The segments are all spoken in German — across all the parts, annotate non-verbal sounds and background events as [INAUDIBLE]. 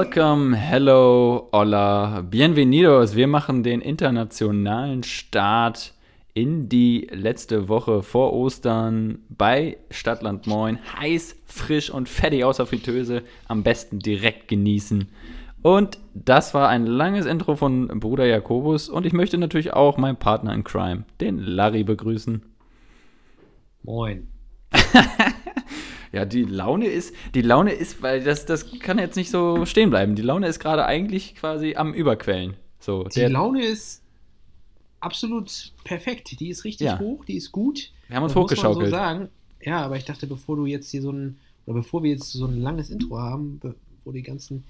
Welcome, hello, hola, bienvenidos. Wir machen den internationalen Start in die letzte Woche vor Ostern bei Stadtland Moin. Heiß, frisch und fettig außer Fritteuse. Am besten direkt genießen. Und das war ein langes Intro von Bruder Jakobus. Und ich möchte natürlich auch meinen Partner in Crime, den Larry, begrüßen. Moin. [LAUGHS] Ja, die Laune ist, die Laune ist, weil das, das kann jetzt nicht so stehen bleiben. Die Laune ist gerade eigentlich quasi am Überquellen. So, Die Laune ist absolut perfekt. Die ist richtig Ja. hoch, die ist gut. Wir haben uns Das muss man hochgeschaukelt. So sagen. Ja, aber ich dachte, bevor du jetzt hier so ein, oder bevor wir jetzt so ein langes Intro haben, be- wo die ganzen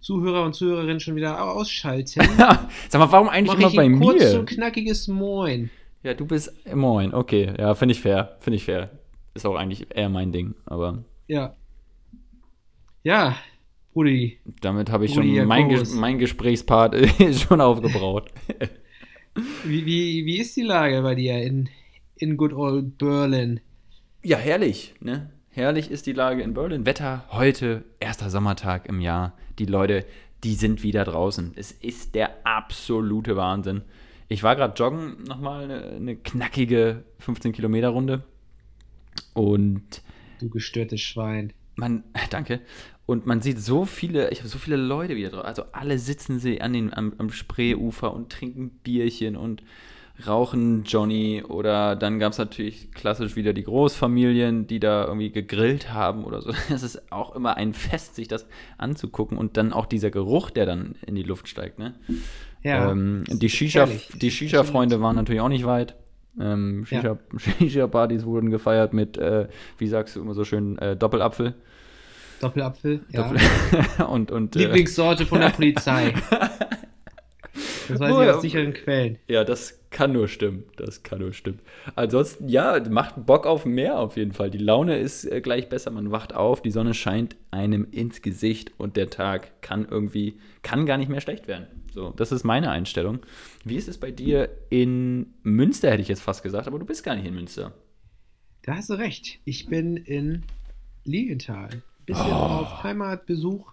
Zuhörer und Zuhörerinnen schon wieder au- ausschalten, [LAUGHS] Sag mal, warum eigentlich immer bei ein kurz mir? und knackiges Moin. Ja, du bist moin. Okay, ja, finde ich fair. Finde ich fair. Ist auch eigentlich eher mein Ding, aber Ja. Ja, Brudi. damit habe ich Rudi schon mein. Ges mein Gesprächspart [LAUGHS] schon aufgebraut. Wie, wie, wie ist die Lage bei dir in, in good old Berlin? Ja, herrlich, ne? Herrlich ist die Lage in Berlin. Wetter heute, erster Sommertag im Jahr. Die Leute, die sind wieder draußen. Es ist der absolute Wahnsinn. Ich war gerade joggen, nochmal eine, eine knackige 15 Kilometer Runde. Und Du gestörtes Schwein. man, [LAUGHS] danke. Und man sieht so viele, ich habe so viele Leute wieder drauf. Also alle sitzen sie an den, am, am Spreeufer und trinken Bierchen und rauchen Johnny. Oder dann gab es natürlich klassisch wieder die Großfamilien, die da irgendwie gegrillt haben oder so. [LAUGHS] Es ist auch immer ein Fest, sich das anzugucken. Und dann auch dieser Geruch, der dann in die Luft steigt. Ne? Ja. ähm, die ist Shisha, Shisha-Freunde waren natürlich auch nicht weit. Ähm, Ja. Shisha- [LAUGHS] Shisha-Partys wurden gefeiert mit, äh, wie sagst du immer so schön, äh, Doppelapfel. Doppelapfel. Ja. Doppel [LAUGHS] und, und, äh, Lieblingssorte von der Polizei. [LAUGHS] Das weiß Oh ich ja. aus sicheren Quellen. ja, das kann nur stimmen. Das kann nur stimmen. Ansonsten, ja, macht Bock auf mehr auf jeden Fall. Die Laune ist äh, gleich besser. Man wacht auf, die Sonne scheint einem ins Gesicht und der Tag kann irgendwie, kann gar nicht mehr schlecht werden. So, das ist meine Einstellung. Wie ist es bei dir in Münster, hätte ich jetzt fast gesagt, aber du bist gar nicht in Münster. Da hast du recht. Ich bin in Lilienthal. Bisschen Oh. auf Heimatbesuch.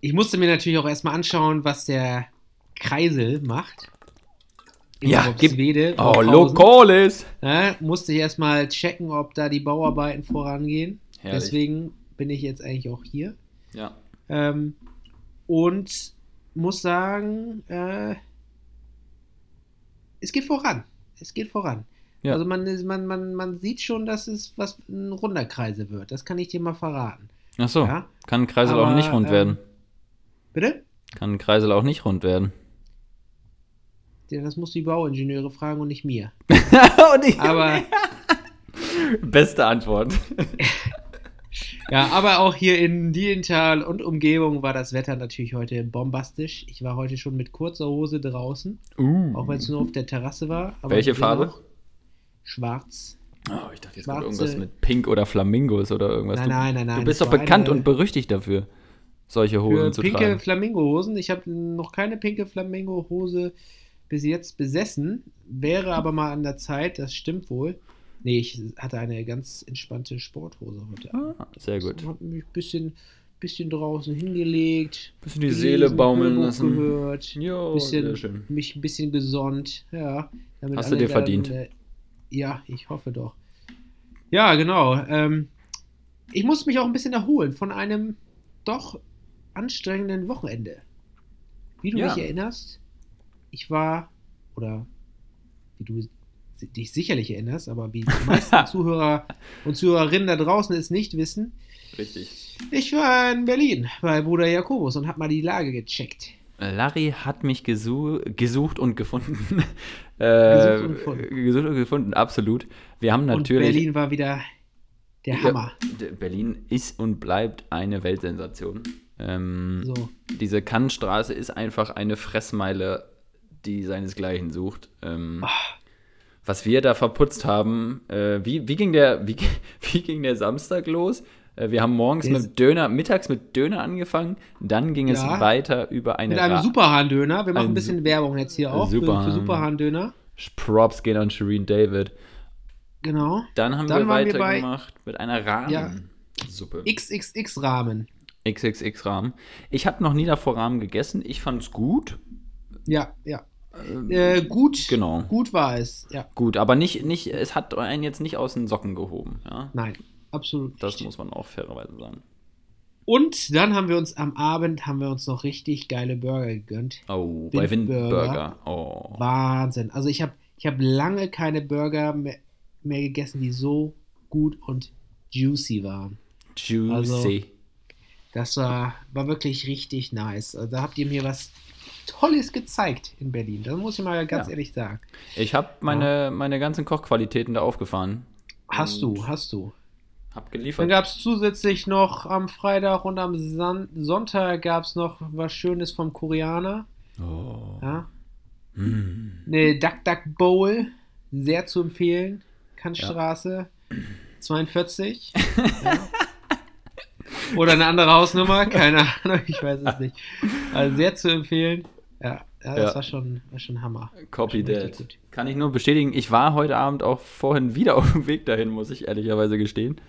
Ich musste mir natürlich auch erstmal anschauen, was der Kreisel macht. In Ja, gib- Robswede, Oh. Lokalis! Ja, musste ich erstmal checken, ob da die Bauarbeiten vorangehen. Herrlich. Deswegen bin ich jetzt eigentlich auch hier. Ja. Ähm, und muss sagen, äh, es geht voran. Es geht voran. Ja. Also man, man, man, man sieht schon, dass es was ein runder Kreise wird. Das kann ich dir mal verraten. Ach so, Ja. kann ein Kreisel auch Aber, nicht rund ähm, werden. Bitte? Kann ein Kreisel auch nicht rund werden. Das musst du die Bauingenieure fragen und nicht mir. [LAUGHS] Und ich- Aber, [LAUGHS] Beste Antwort. [LAUGHS] ja, aber auch hier in Dielenthal und Umgebung war das Wetter natürlich heute bombastisch. Ich war heute schon mit kurzer Hose draußen, Uh. auch wenn es nur auf der Terrasse war. Aber Welche Farbe? Schwarz. Oh, ich dachte jetzt Schwarze- kommt irgendwas mit Pink oder Flamingos oder irgendwas. Nein, du, nein, nein, nein. Du bist doch bekannt eine- und berüchtigt dafür, solche für Hosen zu pinke tragen. Flamingo-Hosen. Ich habe noch keine pinke Flamingo-Hose bis jetzt besessen. Wäre aber mal an der Zeit, das stimmt wohl. Nee, ich hatte eine ganz entspannte Sporthose heute. Ah, sehr gut. Hab mich ein bisschen, bisschen draußen hingelegt. Bisschen die gelesen, Seele baumeln lassen. gehört. Jo, bisschen, mich ein bisschen gesonnt. Ja, Hast du dir verdient. äh, ja, ich hoffe doch. Ja, genau. Ähm, ich muss mich auch ein bisschen erholen von einem doch anstrengenden Wochenende. Wie du Ja. dich erinnerst, ich war, oder wie du dich sicherlich erinnerst, aber wie die meisten [LAUGHS] Zuhörer und Zuhörerinnen da draußen es nicht wissen, Richtig. ich war in Berlin bei Bruder Jakobus und habe mal die Lage gecheckt. Larry hat mich gesu gesucht und gefunden. [LAUGHS] äh, Gesucht und gefunden. Gesucht und gefunden, absolut. Wir haben Und natürlich. Berlin war wieder der Ja, Hammer. d- Berlin ist und bleibt eine Weltsensation. Ähm, So. Diese Kannstraße ist einfach eine Fressmeile die seinesgleichen sucht. Ähm, Ah. Was wir da verputzt haben, äh, wie, wie, ging der, wie, [LAUGHS] wie ging der Samstag los? Äh, wir haben morgens mit Döner, mittags mit Döner angefangen, dann ging es Ja. weiter über eine Mit einem Ra- Superhahn-Döner. Wir machen Ein ein bisschen Werbung jetzt hier auch für, Superhahn. für Superhahn-Döner. Props gehen an Shireen David. Genau. Dann haben Dann wir weitergemacht mit einer Rahmensuppe. XXX-Rahmen. XXX-Rahmen. Ich habe noch nie davor Rahmen gegessen. Ich fand es gut. Ja, ja. Äh, gut, genau. gut war es. Ja, Gut, aber nicht, nicht, es hat einen jetzt nicht aus den Socken gehoben. Ja? nein, absolut. Das nicht. muss man auch fairerweise sagen. Und dann haben wir uns am Abend haben wir uns noch richtig geile Burger gegönnt. Oh, bei Windburger. Windburger. Oh. Wahnsinn. Also ich habe ich hab lange keine Burger mehr, mehr gegessen, die so gut und juicy waren. Juicy. Also- Das war, war wirklich richtig nice. Also da habt ihr mir was Tolles gezeigt in Berlin. Das muss ich mal ganz Ja. ehrlich sagen. ich habe meine, meine ganzen Kochqualitäten da aufgefahren. Hast du, hast du. Hab Dann geliefert. gab es zusätzlich noch am Freitag und am San Sonntag gab es noch was Schönes vom Koreaner. Oh. Ja. Hm. Eine Duck Duck Bowl, sehr zu empfehlen. Kantstraße 42. [LAUGHS] ja. Oder eine andere Hausnummer, keine Ahnung, ich weiß es nicht. Also sehr zu empfehlen. Ja, ja das Ja. War, schon, war schon Hammer. Copy that. Kann ich nur bestätigen. Ich war heute Abend auch vorhin wieder [LAUGHS] auf dem Weg dahin, muss ich ehrlicherweise gestehen.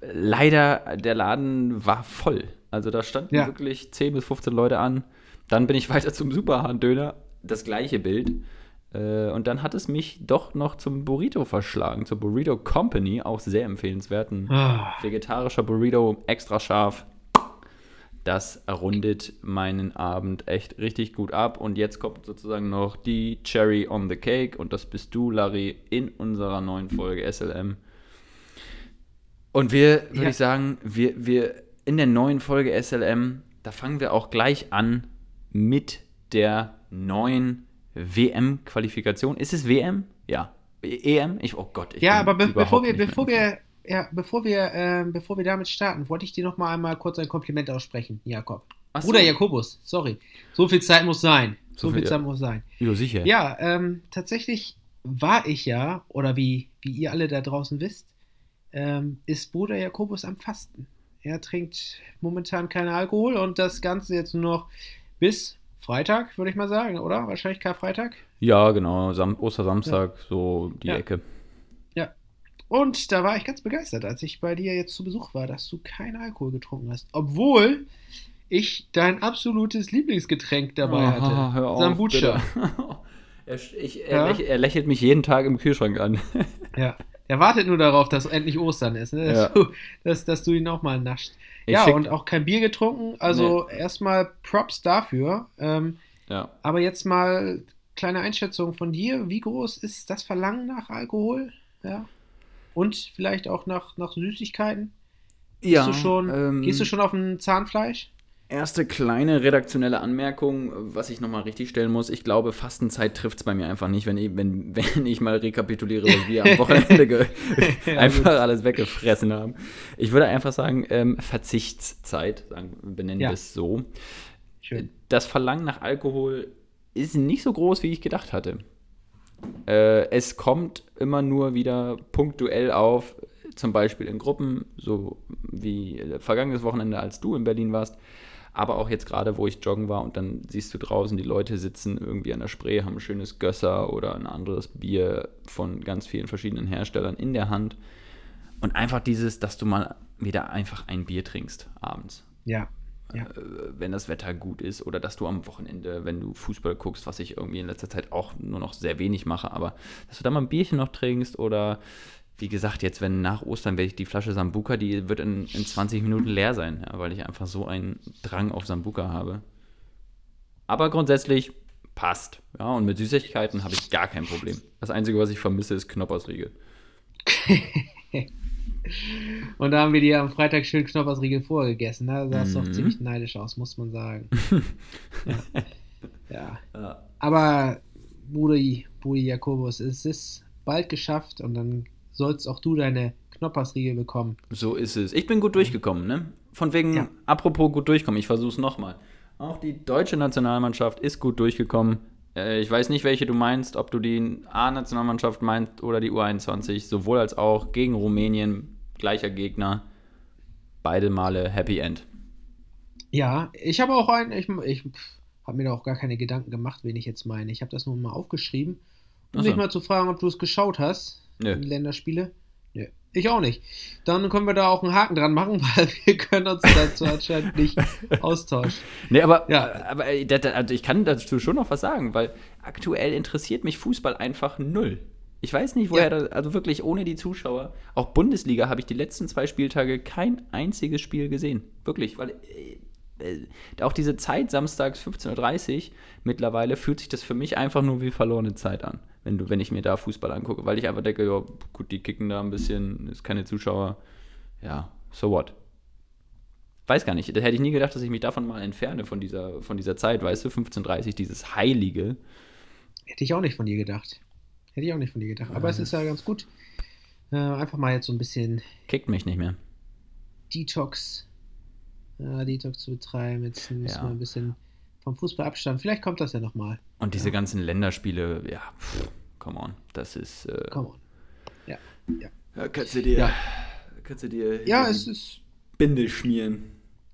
Leider, der Laden war voll. Also da standen Ja. wirklich 10 bis 15 Leute an. Dann bin ich weiter zum Superhahn-Döner. Das gleiche Bild. Äh, Und dann hat es mich doch noch zum Burrito verschlagen, zur Burrito Company, auch sehr empfehlenswerten Ah, vegetarischer Burrito, extra scharf. Das rundet meinen Abend echt richtig gut ab. Und jetzt kommt sozusagen noch die Cherry on the Cake. Und das bist du, Larry, in unserer neuen Folge SLM. Und wir, würde Ja. ich sagen, wir, wir in der neuen Folge SLM, da fangen wir auch gleich an mit der neuen WM-Qualifikation. Ist es WM? Ja. EM? Ich, oh Gott. Ich ja, bin aber be bevor wir, bevor wir, ja, bevor wir, ähm, bevor wir damit starten, wollte ich dir noch mal einmal kurz ein Kompliment aussprechen, Jakob. Ach so. Bruder Jakobus, sorry. So viel Zeit muss sein. So, So viel viel, Zeit ja. muss sein. Ja, sicher. Ja, ähm, tatsächlich war ich ja, oder wie, wie ihr alle da draußen wisst, ähm, ist Bruder Jakobus am Fasten. Er trinkt momentan keinen Alkohol und das Ganze jetzt nur noch bis Freitag, würde ich mal sagen, oder? Wahrscheinlich Karfreitag. Ja, genau. Sam Ostersamstag, so die Ja. Ecke. Und da war ich ganz begeistert, als ich bei dir jetzt zu Besuch war, dass du keinen Alkohol getrunken hast. Obwohl ich dein absolutes Lieblingsgetränk dabei hatte. Ah, hör auf, Sambucha. [LAUGHS] er, ich, er, Ja? läch, er lächelt mich jeden Tag im Kühlschrank an. [LAUGHS] Ja. Er wartet nur darauf, dass endlich Ostern ist, ne? dass, Ja. du, dass, dass du ihn auch mal nascht. Ich ja, und auch kein Bier getrunken. Also erstmal Props dafür. Ähm, Ja. aber jetzt mal kleine Einschätzung von dir. Wie groß ist das Verlangen nach Alkohol? Ja. Und vielleicht auch nach, nach Süßigkeiten? ja Gehst du schon, ähm, gehst du schon auf ein Zahnfleisch? Erste kleine redaktionelle Anmerkung, was ich nochmal richtig stellen muss. Ich glaube, Fastenzeit trifft es bei mir einfach nicht, wenn ich, wenn, [LAUGHS] wenn ich mal rekapituliere, was wir am [LAUGHS] Wochenende einfach alles weggefressen haben. Ich würde einfach sagen, ähm, Verzichtszeit, sagen, benennen Ja. wir es so. Schön. das Verlangen nach Alkohol ist nicht so groß, wie ich gedacht hatte. Äh, es kommt immer nur wieder punktuell auf, zum Beispiel in Gruppen, so wie äh, vergangenes Wochenende, als du in Berlin warst, aber auch jetzt gerade, wo ich joggen war und dann siehst du draußen, die Leute sitzen irgendwie an der Spree, haben ein schönes Gösser oder ein anderes Bier von ganz vielen verschiedenen Herstellern in der Hand. Und einfach dieses, dass du mal wieder einfach ein Bier trinkst abends Ja. ja. äh, wenn das Wetter gut ist oder dass du am Wochenende, wenn du Fußball guckst, was ich irgendwie in letzter Zeit auch nur noch sehr wenig mache, aber dass du da mal ein Bierchen noch trinkst oder wie gesagt, jetzt, wenn nach Ostern werde ich die Flasche Sambuka, die wird in, in 20 Minuten leer sein, ja, weil ich einfach so einen Drang auf Sambuka habe. Aber grundsätzlich passt. Ja, und mit Süßigkeiten habe ich gar kein Problem. Das Einzige, was ich vermisse, ist Knoppersriegel. [LAUGHS] Und da haben wir dir am Freitag schön Knoppersriegel vorgegessen. Ne? Da sahst du Mhm. ziemlich neidisch aus, muss man sagen. [LAUGHS] ja. ja. Ja. Aber Brudi, Brudi Jakobus, es ist bald geschafft und dann sollst auch du deine Knoppersriegel bekommen. So ist es. Ich bin gut durchgekommen, ne? Von wegen, Ja. apropos gut durchkommen, ich versuche es nochmal. Auch die deutsche Nationalmannschaft ist gut durchgekommen. Äh, ich weiß nicht, welche du meinst, ob du die A-Nationalmannschaft meinst oder die U21, sowohl als auch gegen Rumänien, gleicher Gegner. Beide Male Happy End. Ja, ich habe auch einen, ich, ich habe mir da auch gar keine Gedanken gemacht, wen ich jetzt meine. Ich habe das nur mal aufgeschrieben, um so. dich mal zu fragen, ob du es geschaut hast, Nö. die Länderspiele. Nö, ich auch nicht. Dann können wir da auch einen Haken dran machen, [LAUGHS] weil wir können uns dazu anscheinend nicht [LAUGHS] austauschen. Nee, aber, Ja. aber äh, also ich kann dazu schon noch was sagen, weil aktuell interessiert mich Fußball einfach null. Ich weiß nicht, woher Ja. das, also wirklich ohne die Zuschauer. Auch Bundesliga habe ich die letzten zwei Spieltage kein einziges Spiel gesehen. Wirklich, weil äh, auch diese Zeit samstags 15.30 Uhr mittlerweile fühlt sich das für mich einfach nur wie verlorene Zeit an, wenn, du, wenn ich mir da Fußball angucke, weil ich einfach denke, ja, gut, die kicken da ein bisschen, ist keine Zuschauer. Ja, so what? Weiß gar nicht, da hätte ich nie gedacht, dass ich mich davon mal entferne, von dieser, von dieser Zeit, weißt du, 15.30 dieses Heilige. Hätte ich auch nicht von dir gedacht. Hätte ich auch nicht von dir gedacht. Aber es ist ja ganz gut. Äh, einfach mal jetzt so ein bisschen Kickt mich nicht mehr. Detox, äh, Detox zu betreiben. Jetzt müssen Ja. wir ein bisschen vom Fußball abstand. Vielleicht kommt das ja nochmal. Und diese ganzen Länderspiele, ja, pff, come on, das ist. Äh, Come on. Ja. Ja, kannst du dir, Ja. kannst du dir Ja, es ist. Binde schmieren.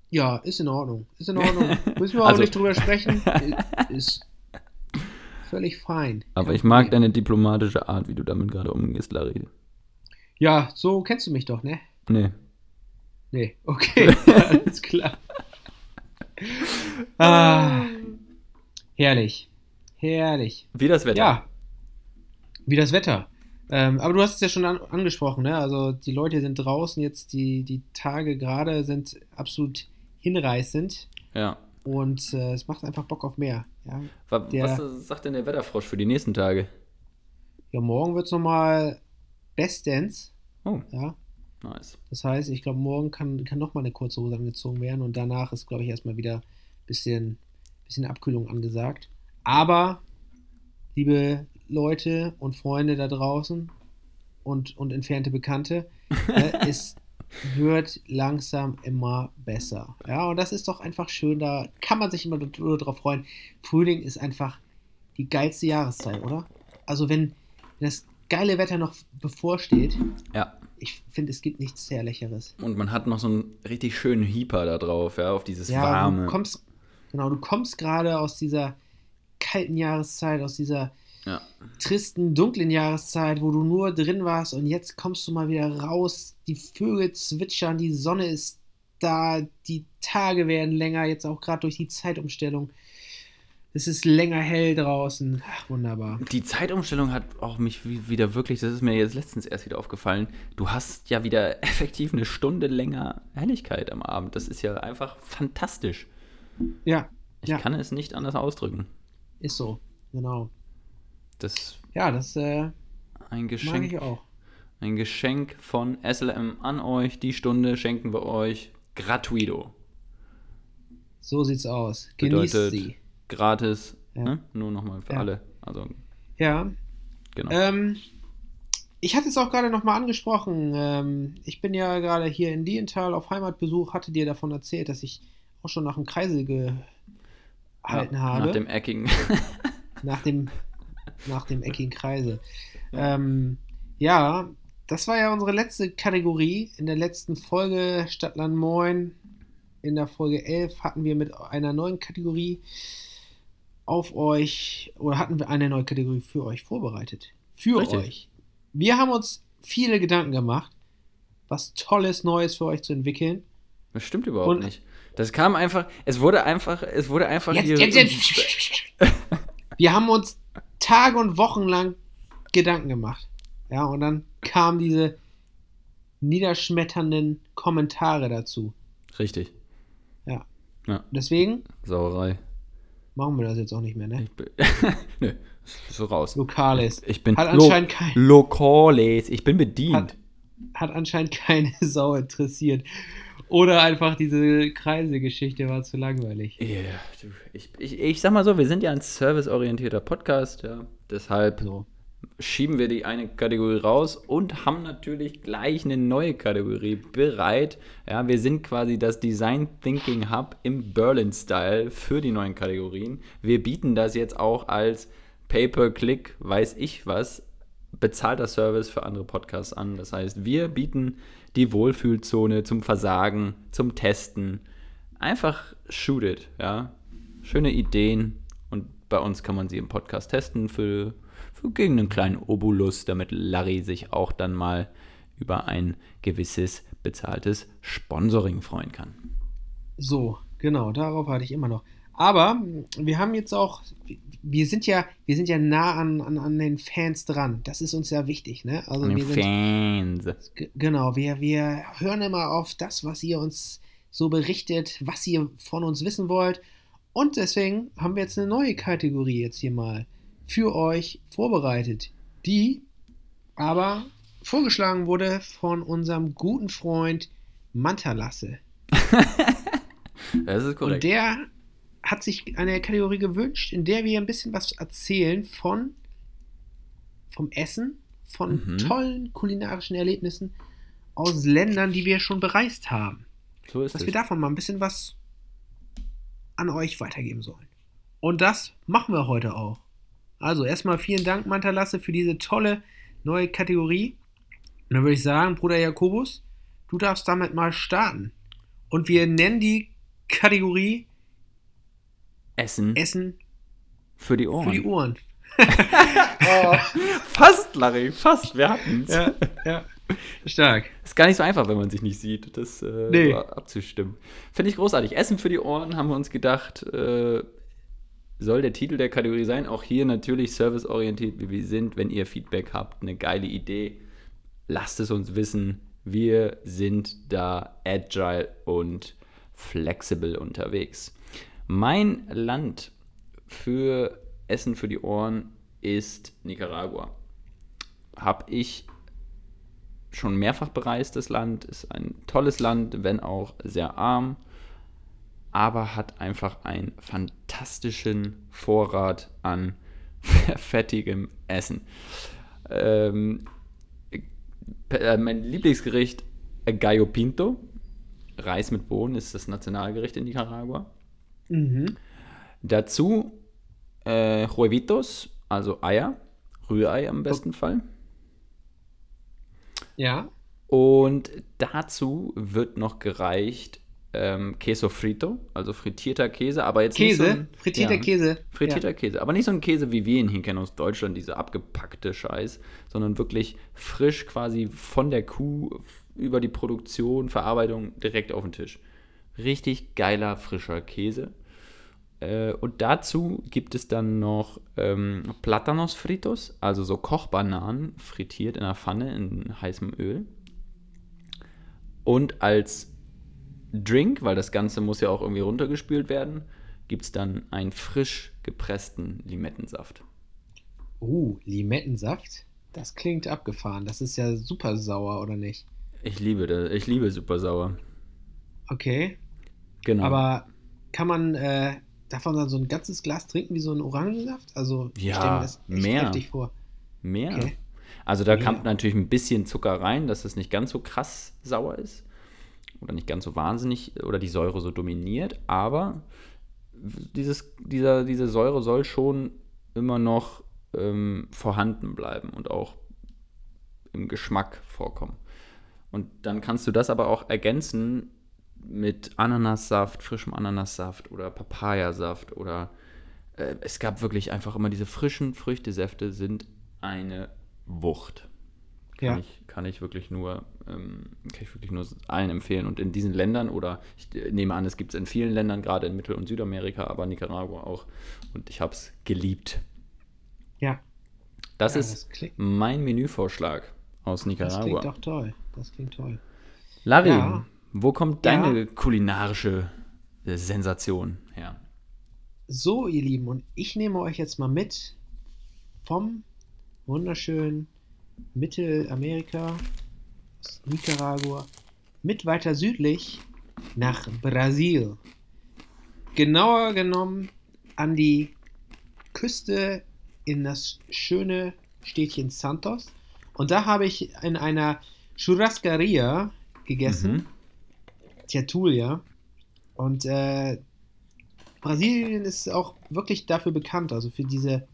Ja, ist in Ordnung. Ist in [LAUGHS] Ordnung. Müssen wir auch Also- nicht drüber sprechen. [LAUGHS] Ist völlig fein. Aber ich mag deine diplomatische Art, wie du damit gerade umgehst, Larry. Ja, so kennst du mich doch, ne? Nee. Nee, [LAUGHS] okay, alles klar. Ah, herrlich. Herrlich. Wie das Wetter. Ja, wie das Wetter. Ähm, aber du hast es ja schon an, angesprochen, ne? Also die Leute sind draußen jetzt, die, die Tage gerade sind absolut hinreißend Ja. und äh, es macht einfach Bock auf mehr. Ja, Wa- Der- Was sagt denn der Wetterfrosch für die nächsten Tage? ja morgen wird es nochmal Bestdance. Oh, Ja, nice. das heißt, ich glaube, morgen kann, kann nochmal eine kurze Hose angezogen werden und danach ist, glaube ich, erstmal wieder ein bisschen, bisschen Abkühlung angesagt. Aber, liebe Leute und Freunde da draußen und, und entfernte Bekannte, äh, [LAUGHS] es wird langsam immer besser. Ja, und das ist doch einfach schön, da kann man sich immer nur drauf freuen. Frühling ist einfach die geilste Jahreszeit, oder? Also wenn, wenn das geile Wetter noch bevorsteht, Ja. Ich finde, es gibt nichts Herrlicheres. Und man hat noch so einen richtig schönen Hieper da drauf, ja, auf dieses Ja, warme. du kommst, genau, du kommst gerade aus dieser kalten Jahreszeit, aus dieser Ja. tristen, dunklen Jahreszeit, wo du nur drin warst und jetzt kommst du mal wieder raus, die Vögel zwitschern, die Sonne ist da, die Tage werden länger, jetzt auch gerade durch die Zeitumstellung. Es ist länger hell draußen. Ach, wunderbar. Die Zeitumstellung hat auch mich wie- wieder wirklich, das ist mir jetzt letztens erst wieder aufgefallen, du hast ja wieder [LAUGHS] effektiv eine Stunde länger Helligkeit am Abend. Das ist ja einfach fantastisch. Ja, Ich Ja. kann es nicht anders ausdrücken. ist so. Genau. Das Ja, das äh, ein mag Geschenk, ich auch. ein Geschenk von SLM an euch. Die Stunde schenken wir euch gratuito. So sieht's aus. Genießt Bedeutet sie. Gratis, Ja. ne? nur nochmal für Ja. alle. Also, Ja, genau. Ähm, ich hatte es auch gerade nochmal angesprochen. Ähm, ich bin ja gerade hier in Lienthal auf Heimatbesuch, hatte dir davon erzählt, dass ich auch schon nach dem Kreisel gehalten Ja, habe. Nach dem Ecking. [LAUGHS] nach dem, nach dem eckigen Kreisel. Ja. Ähm, ja, das war ja unsere letzte Kategorie. In der letzten Folge Stadtland Moin, in der Folge 11, hatten wir mit einer neuen Kategorie auf euch, oder hatten wir eine neue Kategorie für euch vorbereitet. Für Richtig. euch. Wir haben uns viele Gedanken gemacht, was Tolles Neues für euch zu entwickeln. Das stimmt überhaupt Und- nicht. Das kam einfach, es wurde einfach, es wurde einfach Jetzt, hier. jetzt, jetzt. [LAUGHS] [LAUGHS] Wir haben uns Tage und Wochen lang Gedanken gemacht. Ja, und dann kamen diese niederschmetternden Kommentare dazu. Richtig. Ja. Ja, Deswegen Sauerei. Machen wir das jetzt auch nicht mehr, ne? Bin, [LAUGHS] Nö, so raus. Lokales. Ich bin Hat lo anscheinend kein- Lokales. Ich bin bedient. Hat- Hat anscheinend keine [LAUGHS] Sau interessiert. Oder einfach diese Kreisegeschichte war zu langweilig. Ja, du, ich, ich, ich sag mal so, wir sind ja ein serviceorientierter Podcast, ja. Deshalb So. Schieben wir die eine Kategorie raus und haben natürlich gleich eine neue Kategorie bereit. Ja, wir sind quasi das Design Thinking Hub im Berlin-Style für die neuen Kategorien. Wir bieten das jetzt auch als Pay-per-Click, weiß ich was, bezahlter Service für andere Podcasts an. Das heißt, wir bieten die Wohlfühlzone zum Versagen, zum Testen. Einfach shoot it, ja. Schöne Ideen und bei uns kann man sie im Podcast testen für gegen einen kleinen Obolus, damit Larry sich auch dann mal über ein gewisses bezahltes Sponsoring freuen kann. So, genau, darauf hatte ich immer noch. Aber wir haben jetzt auch, wir sind ja, wir sind ja nah an, an, an den Fans dran. Das ist uns ja wichtig, ne? Also wir sind, Fans. Genau, wir, wir hören immer auf das, was ihr uns so berichtet, was ihr von uns wissen wollt. Und deswegen haben wir jetzt eine neue Kategorie jetzt hier mal für euch vorbereitet, die aber vorgeschlagen wurde von unserem guten Freund Mantalasse. [LAUGHS] das ist korrekt. Und der hat sich eine Kategorie gewünscht, in der wir ein bisschen was erzählen von vom Essen, von mhm. tollen kulinarischen Erlebnissen aus Ländern, die wir schon bereist haben. So ist dass es. wir davon mal ein bisschen was an euch weitergeben sollen. Und das machen wir heute auch. Also erstmal vielen Dank, Mantalasse, für diese tolle neue Kategorie. Und dann würde ich sagen, Bruder Jakobus, du darfst damit mal starten. Und wir nennen die Kategorie Essen. Essen für die Ohren. Für die Ohren. [LAUGHS] oh. Fast, Larry, fast. Wir hatten es. Ja, ja. Stark. Ist gar nicht so einfach, wenn man sich nicht sieht, das äh, nee. abzustimmen. Finde ich großartig. Essen für die Ohren haben wir uns gedacht, äh, soll der Titel der Kategorie sein. Auch hier natürlich serviceorientiert, wie wir sind. Wenn ihr Feedback habt, eine geile Idee, lasst es uns wissen. Wir sind da agile und flexibel unterwegs. Mein Land für Essen für die Ohren ist Nicaragua. Habe ich schon mehrfach bereist, das Land. Ist ein tolles Land, wenn auch sehr arm aber hat einfach einen fantastischen Vorrat an [LAUGHS] fettigem Essen. Ähm, äh, mein Lieblingsgericht äh, Gallo Pinto. Reis mit Bohnen ist das Nationalgericht in Nicaragua. Mhm. Dazu äh, Huevitos, also Eier, Rührei am besten oh. Fall. Ja. Und dazu wird noch gereicht ähm, Queso frito, also frittierter Käse, aber jetzt Käse, nicht so ein, frittierter ja, Käse. Frittierter ja. Käse, aber nicht so ein Käse, wie wir ihn hier kennen aus Deutschland, diese abgepackte Scheiß, sondern wirklich frisch quasi von der Kuh über die Produktion, Verarbeitung direkt auf den Tisch. Richtig geiler, frischer Käse. Äh, und dazu gibt es dann noch ähm, Platanos fritos, also so Kochbananen frittiert in der Pfanne in heißem Öl. Und als Drink, weil das Ganze muss ja auch irgendwie runtergespült werden, gibt es dann einen frisch gepressten Limettensaft. Oh, Limettensaft? Das klingt abgefahren. Das ist ja super sauer, oder nicht? Ich liebe das. Ich liebe super sauer. Okay. Genau. Aber kann man äh, davon dann so ein ganzes Glas trinken wie so ein Orangensaft? Also ja, ich stelle mir das echt mehr. Mehr. Okay. Also da Mehr. kommt natürlich ein bisschen Zucker rein, dass es nicht ganz so krass sauer ist oder nicht ganz so wahnsinnig oder die Säure so dominiert, aber dieses, dieser, diese Säure soll schon immer noch ähm, vorhanden bleiben und auch im Geschmack vorkommen. Und dann kannst du das aber auch ergänzen mit Ananassaft, frischem Ananassaft oder Papayasaft oder äh, es gab wirklich einfach immer diese frischen Früchtesäfte sind eine Wucht. Kann, Ja. ich, kann ich wirklich nur ähm, kann ich wirklich nur allen empfehlen. Und in diesen Ländern, oder ich nehme an, es gibt es in vielen Ländern, gerade in Mittel- und Südamerika, aber Nicaragua auch. Und ich habe es geliebt. Ja. Das Ja, ist das mein Menüvorschlag aus Das Nicaragua. klingt doch toll. Das klingt toll. Larry, Ja. wo kommt deine kulinarische äh, Sensation her? So, ihr Lieben, und ich nehme euch jetzt mal mit vom wunderschönen Mittelamerika, aus Nicaragua, mit weiter südlich nach Brasil. Genauer genommen an die Küste in das schöne Städtchen Santos. Und da habe ich in einer Churrascaria gegessen. Mhm. Tertulia. Und äh, Brasilien ist auch wirklich dafür bekannt, also für diese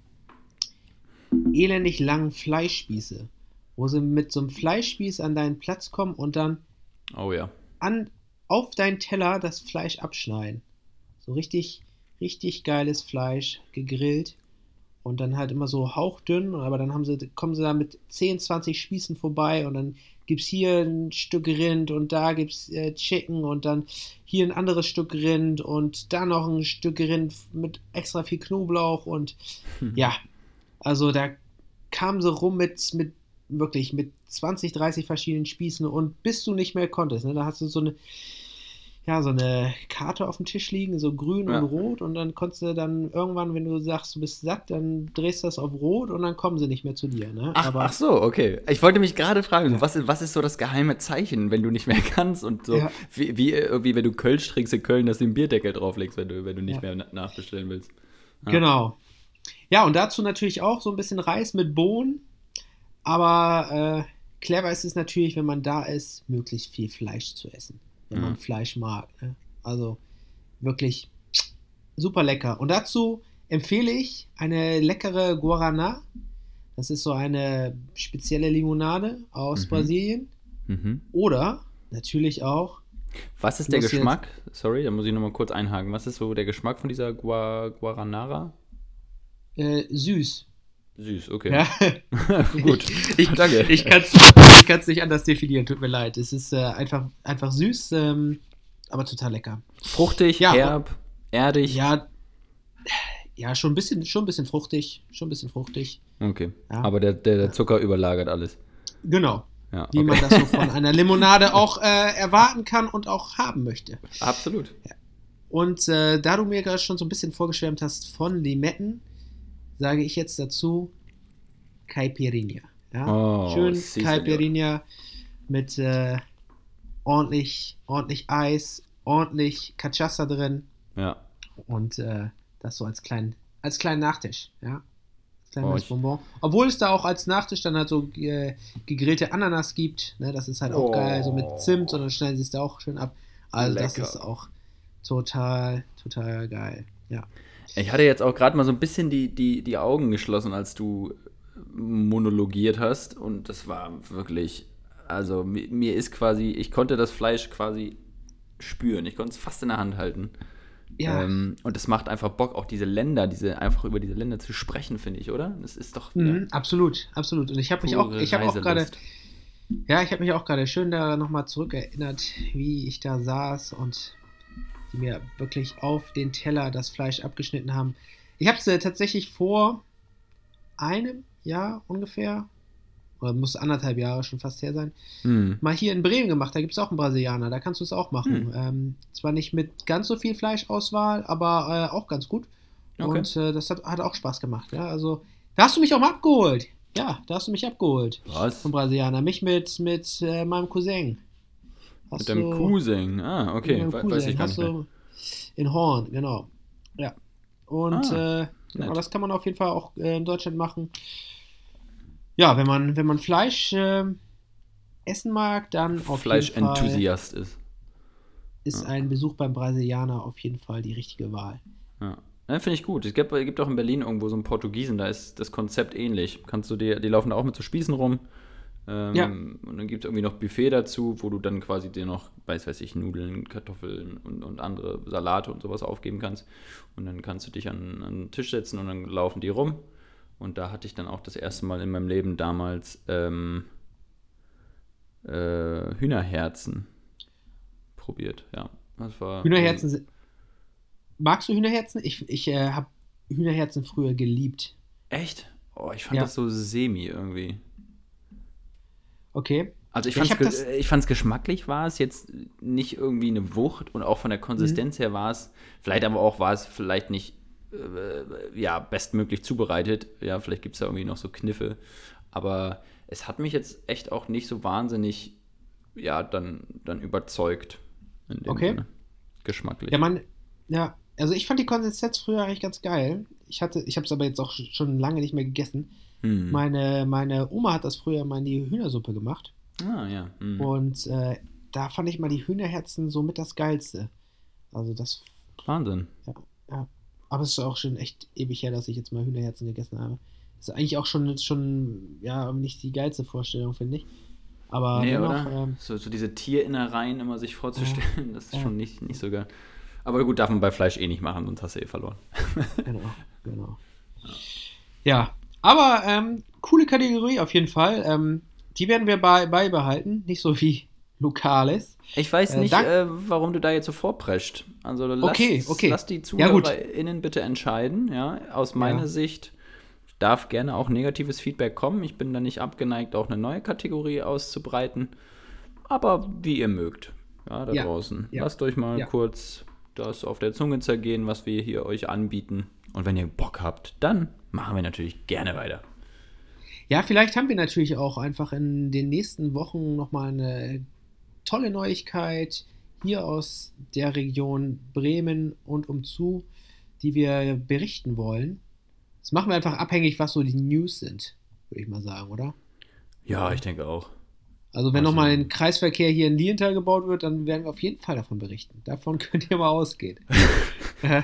elendig langen Fleischspieße, wo sie mit so einem Fleischspieß an deinen Platz kommen und dann Oh ja. an, auf deinen Teller das Fleisch abschneiden. So richtig, richtig geiles Fleisch, gegrillt. Und dann halt immer so hauchdünn, aber dann haben sie, kommen sie da mit 10, 20 Spießen vorbei und dann gibt es hier ein Stück Rind und da gibt es äh, Chicken und dann hier ein anderes Stück Rind und da noch ein Stück Rind mit extra viel Knoblauch und [LAUGHS] ja, also da kamen sie rum mit, mit wirklich mit 20, 30 verschiedenen Spießen und bis du nicht mehr konntest, ne, da hast du so eine, ja, so eine Karte auf dem Tisch liegen, so grün Ja. und rot und dann konntest du dann irgendwann, wenn du sagst, du bist satt, dann drehst du das auf rot und dann kommen sie nicht mehr zu dir, ne? Ach, ach so, okay. Ich wollte mich gerade fragen, so, was, ist- was ist so das geheime Zeichen, wenn du nicht mehr [LAUGHS] kannst und so, Ja. wie, wie irgendwie, wenn du Kölsch trinkst in Köln, dass du den Bierdeckel drauflegst, wenn du, wenn du nicht Ja. mehr na- nachbestellen willst. Ja. Genau. Ja, und dazu natürlich auch so ein bisschen Reis mit Bohnen. Aber äh, clever ist es natürlich, wenn man da ist, möglichst viel Fleisch zu essen. Wenn Ja. man Fleisch mag. Ne? Also wirklich super lecker. Und dazu empfehle ich eine leckere Guarana. Das ist so eine spezielle Limonade aus Mhm. Brasilien. Mhm. Oder natürlich auch Was ist der Geschmack? Sorry, da muss ich nochmal kurz einhaken. Was ist so der Geschmack von dieser Gua Guaranara? Äh, süß. Süß, okay. Ja. [LAUGHS] Gut, Ich, [LAUGHS] danke. Ich kann es nicht anders definieren, tut mir leid. Es ist äh, einfach, einfach süß, ähm, aber total lecker. Fruchtig, Ja, herb, erdig. Ja, ja schon, ein bisschen, schon ein bisschen fruchtig. Schon ein bisschen fruchtig. Okay, Ja. aber der, der, der Zucker überlagert alles. Genau. Ja, Wie okay. man das so von [LAUGHS] einer Limonade auch äh, erwarten kann und auch haben möchte. Absolut. Und äh, da du mir gerade schon so ein bisschen vorgeschwärmt hast von Limetten, sage ich jetzt dazu Caipirinha. Ja? Oh, Schön sí, Caipirinha mit äh, ordentlich, ordentlich Eis, ordentlich Cachaça drin Ja. und äh, das so als kleinen, als kleinen Nachtisch. Ja? Als kleines Oh, Bonbon. Obwohl es da auch als Nachtisch dann halt so äh, gegrillte Ananas gibt. Ne? Das ist halt auch Oh. geil, so mit Zimt und dann schneiden sie es da auch schön ab. Also das Lecker. ist auch total, total geil. Ja. Ich hatte jetzt auch gerade mal so ein bisschen die, die, die Augen geschlossen, als du monologiert hast. Und das war wirklich, also mi- mir ist quasi, ich konnte das Fleisch quasi spüren. Ich konnte es fast in der Hand halten. Ja. Ähm, und es macht einfach Bock, auch diese Länder, diese, einfach über diese Länder zu sprechen, finde ich, oder? Das ist doch Mhm, absolut, absolut. Und ich habe mich auch, ich habe auch gerade, ja, ich habe mich auch gerade schön da nochmal zurückerinnert, wie ich da saß und die mir wirklich auf den Teller das Fleisch abgeschnitten haben. Ich habe es äh, tatsächlich vor einem Jahr ungefähr, oder muss anderthalb Jahre schon fast her sein, Hm. mal hier in Bremen gemacht. Da gibt es auch einen Brasilianer, da kannst du es auch machen. Hm. Ähm, zwar nicht mit ganz so viel Fleischauswahl, aber äh, auch ganz gut. Okay. Und äh, das hat, hat auch Spaß gemacht. Ja? Also, da hast du mich auch mal abgeholt. Ja, da hast du mich abgeholt Was? vom Brasilianer. Mich mit, mit äh, meinem Cousin. Hast Mit deinem Cousin. Ah, okay. mit Cousin. weiß ich gar nicht mehr. in Horn, genau. Ja. Und Ah, äh, genau, das kann man auf jeden Fall auch äh, in Deutschland machen. Ja, wenn man, wenn man Fleisch äh, essen mag, dann auf jeden Fall Fleischenthusiast ist. ist Ja. ein Besuch beim Brasilianer auf jeden Fall die richtige Wahl. Ja. Ja, Finde ich gut. Es gibt, gibt auch in Berlin irgendwo so einen Portugiesen, da ist das Konzept ähnlich. Kannst du dir, die laufen da auch mit so Spießen rum. Ähm, Ja. Und dann gibt es irgendwie noch Buffet dazu, wo du dann quasi dir noch, weiß weiß ich, Nudeln, Kartoffeln und, und andere Salate und sowas aufgeben kannst. Und dann kannst du dich an, an den Tisch setzen und dann laufen die rum. Und da hatte ich dann auch das erste Mal in meinem Leben damals ähm, äh, Hühnerherzen probiert. Ja, das war. Hühnerherzen sind. Magst du Hühnerherzen? Ich, ich äh, habe Hühnerherzen früher geliebt. Echt? Oh, ich fand Ja. das so semi irgendwie. Okay. Also ich ge- das- ich fand's geschmacklich war es jetzt nicht irgendwie eine Wucht und auch von der Konsistenz Mhm. her war es, vielleicht aber auch war es vielleicht nicht äh, ja, bestmöglich zubereitet. Ja, vielleicht gibt es da irgendwie noch so Kniffe. Aber es hat mich jetzt echt auch nicht so wahnsinnig, ja, dann, dann überzeugt. In dem Okay. Sinne. Geschmacklich. Ja, man, ja, also ich fand die Konsistenz früher eigentlich ganz geil. Ich hatte, ich habe es aber jetzt auch schon lange nicht mehr gegessen. Hm. Meine, meine Oma hat das früher mal in die Hühnersuppe gemacht. ah, ja. Hm. Und äh, da fand ich mal die Hühnerherzen so mit das Geilste. Also das, Wahnsinn. ja. Aber es ist auch schon echt ewig her, dass ich jetzt mal Hühnerherzen gegessen habe. ist eigentlich auch schon, schon ja, nicht die geilste Vorstellung, finde ich. Aber Nee, oder? ähm, so, so diese Tierinnereien immer sich vorzustellen, das ist Ja. schon nicht, nicht so geil. Aber gut, darf man bei Fleisch eh nicht machen, sonst hast du eh verloren. Genau, genau. [LAUGHS] Ja, aber ähm, coole Kategorie auf jeden Fall. Ähm, die werden wir bei, beibehalten, nicht so wie [LAUGHS] Lokales. Ich weiß Äh, nicht, äh, warum du da jetzt so vorprescht. Also lass, Okay, okay. lass die Ja. ZuhörerInnen bitte entscheiden. Ja, aus meiner Ja. Sicht darf gerne auch negatives Feedback kommen. Ich bin da nicht abgeneigt, auch eine neue Kategorie auszubreiten. Aber wie ihr mögt. Ja, da Ja, draußen. ja, Lasst euch mal ja. kurz das auf der Zunge zergehen, was wir hier euch anbieten. Und wenn ihr Bock habt, dann machen wir natürlich gerne weiter. Ja, vielleicht haben wir natürlich auch einfach in den nächsten Wochen nochmal eine tolle Neuigkeit hier aus der Region Bremen und umzu, die wir berichten wollen. Das machen wir einfach abhängig, was so die News sind, würde ich mal sagen, oder? Ja, ich denke auch. Also wenn Also- nochmal ein Kreisverkehr hier in Lienthal gebaut wird, dann werden wir auf jeden Fall davon berichten. Davon [LAUGHS] könnt ihr mal ausgehen. [LAUGHS]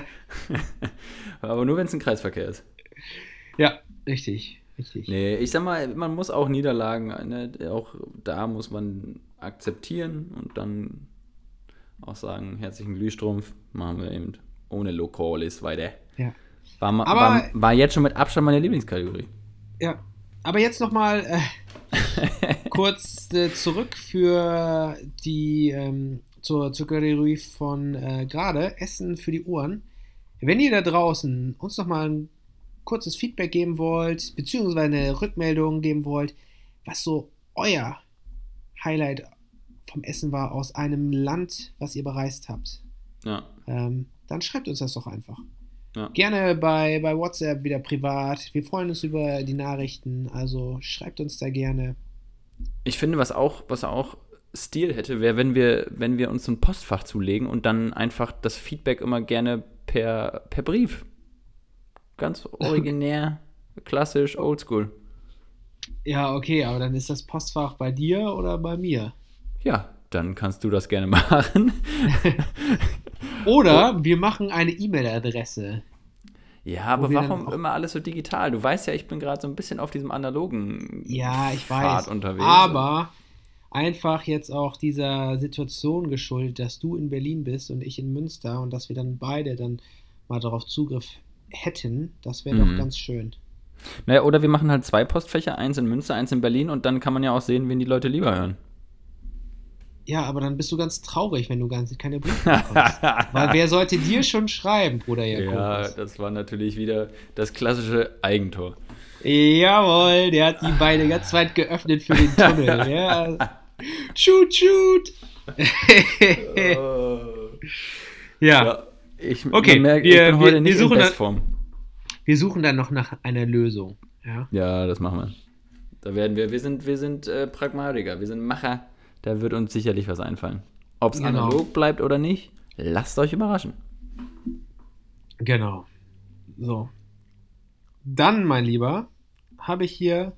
Aber nur wenn es ein Kreisverkehr ist. Ja, richtig, richtig. Nee, ich sag mal, man muss auch Niederlagen, ne, auch da muss man akzeptieren und dann auch sagen, herzlichen Glühstrumpf, machen wir eben ohne Lokalis weiter. Ja. War, ma- Aber- war, war jetzt schon mit Abstand meine Lieblingskategorie. Ja, aber jetzt nochmal äh, [LAUGHS] kurz äh, zurück für die ähm, zur, zur Kategorie von äh, gerade Essen für die Ohren. Wenn ihr da draußen uns nochmal ein kurzes Feedback geben wollt, beziehungsweise eine Rückmeldung geben wollt, was so euer Highlight vom Essen war aus einem Land, was ihr bereist habt, Ja. ähm, dann schreibt uns das doch einfach. Ja. Gerne bei, bei WhatsApp wieder privat. Wir freuen uns über die Nachrichten. Also schreibt uns da gerne. Ich finde, was auch, was auch Stil hätte, wäre, wenn wir, wenn wir uns ein Postfach zulegen und dann einfach das Feedback immer gerne per, per Brief. Ganz originär, [LAUGHS] klassisch, oldschool. Ja, okay, aber dann ist das Postfach bei dir oder bei mir? Ja, dann kannst du das gerne [LAUGHS] machen. Oder wir machen eine E-Mail-Adresse. Ja, aber warum immer alles so digital? Du weißt ja, ich bin gerade so ein bisschen auf diesem analogen Ja, ich Pfad weiß. unterwegs. Aber einfach jetzt auch dieser Situation geschuldet, dass du in Berlin bist und ich in Münster und dass wir dann beide dann mal darauf Zugriff hätten, das wäre Mhm. doch ganz schön. Naja, oder wir machen halt zwei Postfächer, eins in Münster, eins in Berlin und dann kann man ja auch sehen, wen die Leute lieber hören. Ja, aber dann bist du ganz traurig, wenn du ganz keine Briefe bekommst. [LAUGHS] Weil wer sollte dir schon schreiben, Bruder Ja, Jakobus? das war natürlich wieder das klassische Eigentor. Jawohl, der hat die Beine [LAUGHS] ganz weit geöffnet für den Tunnel. [LAUGHS] ja. Shoot, shoot. ja. Ich Okay, merkt, wir- ich bin heute wir- nicht wir suchen in dann- Bestform. wir suchen dann noch nach einer Lösung. Ja. Ja, das machen wir. Da werden wir, wir sind, wir sind äh, Pragmatiker, wir sind Macher. Da wird uns sicherlich was einfallen. Ob es Genau. analog bleibt oder nicht, lasst euch überraschen. Genau. So. Dann, mein Lieber, habe ich hier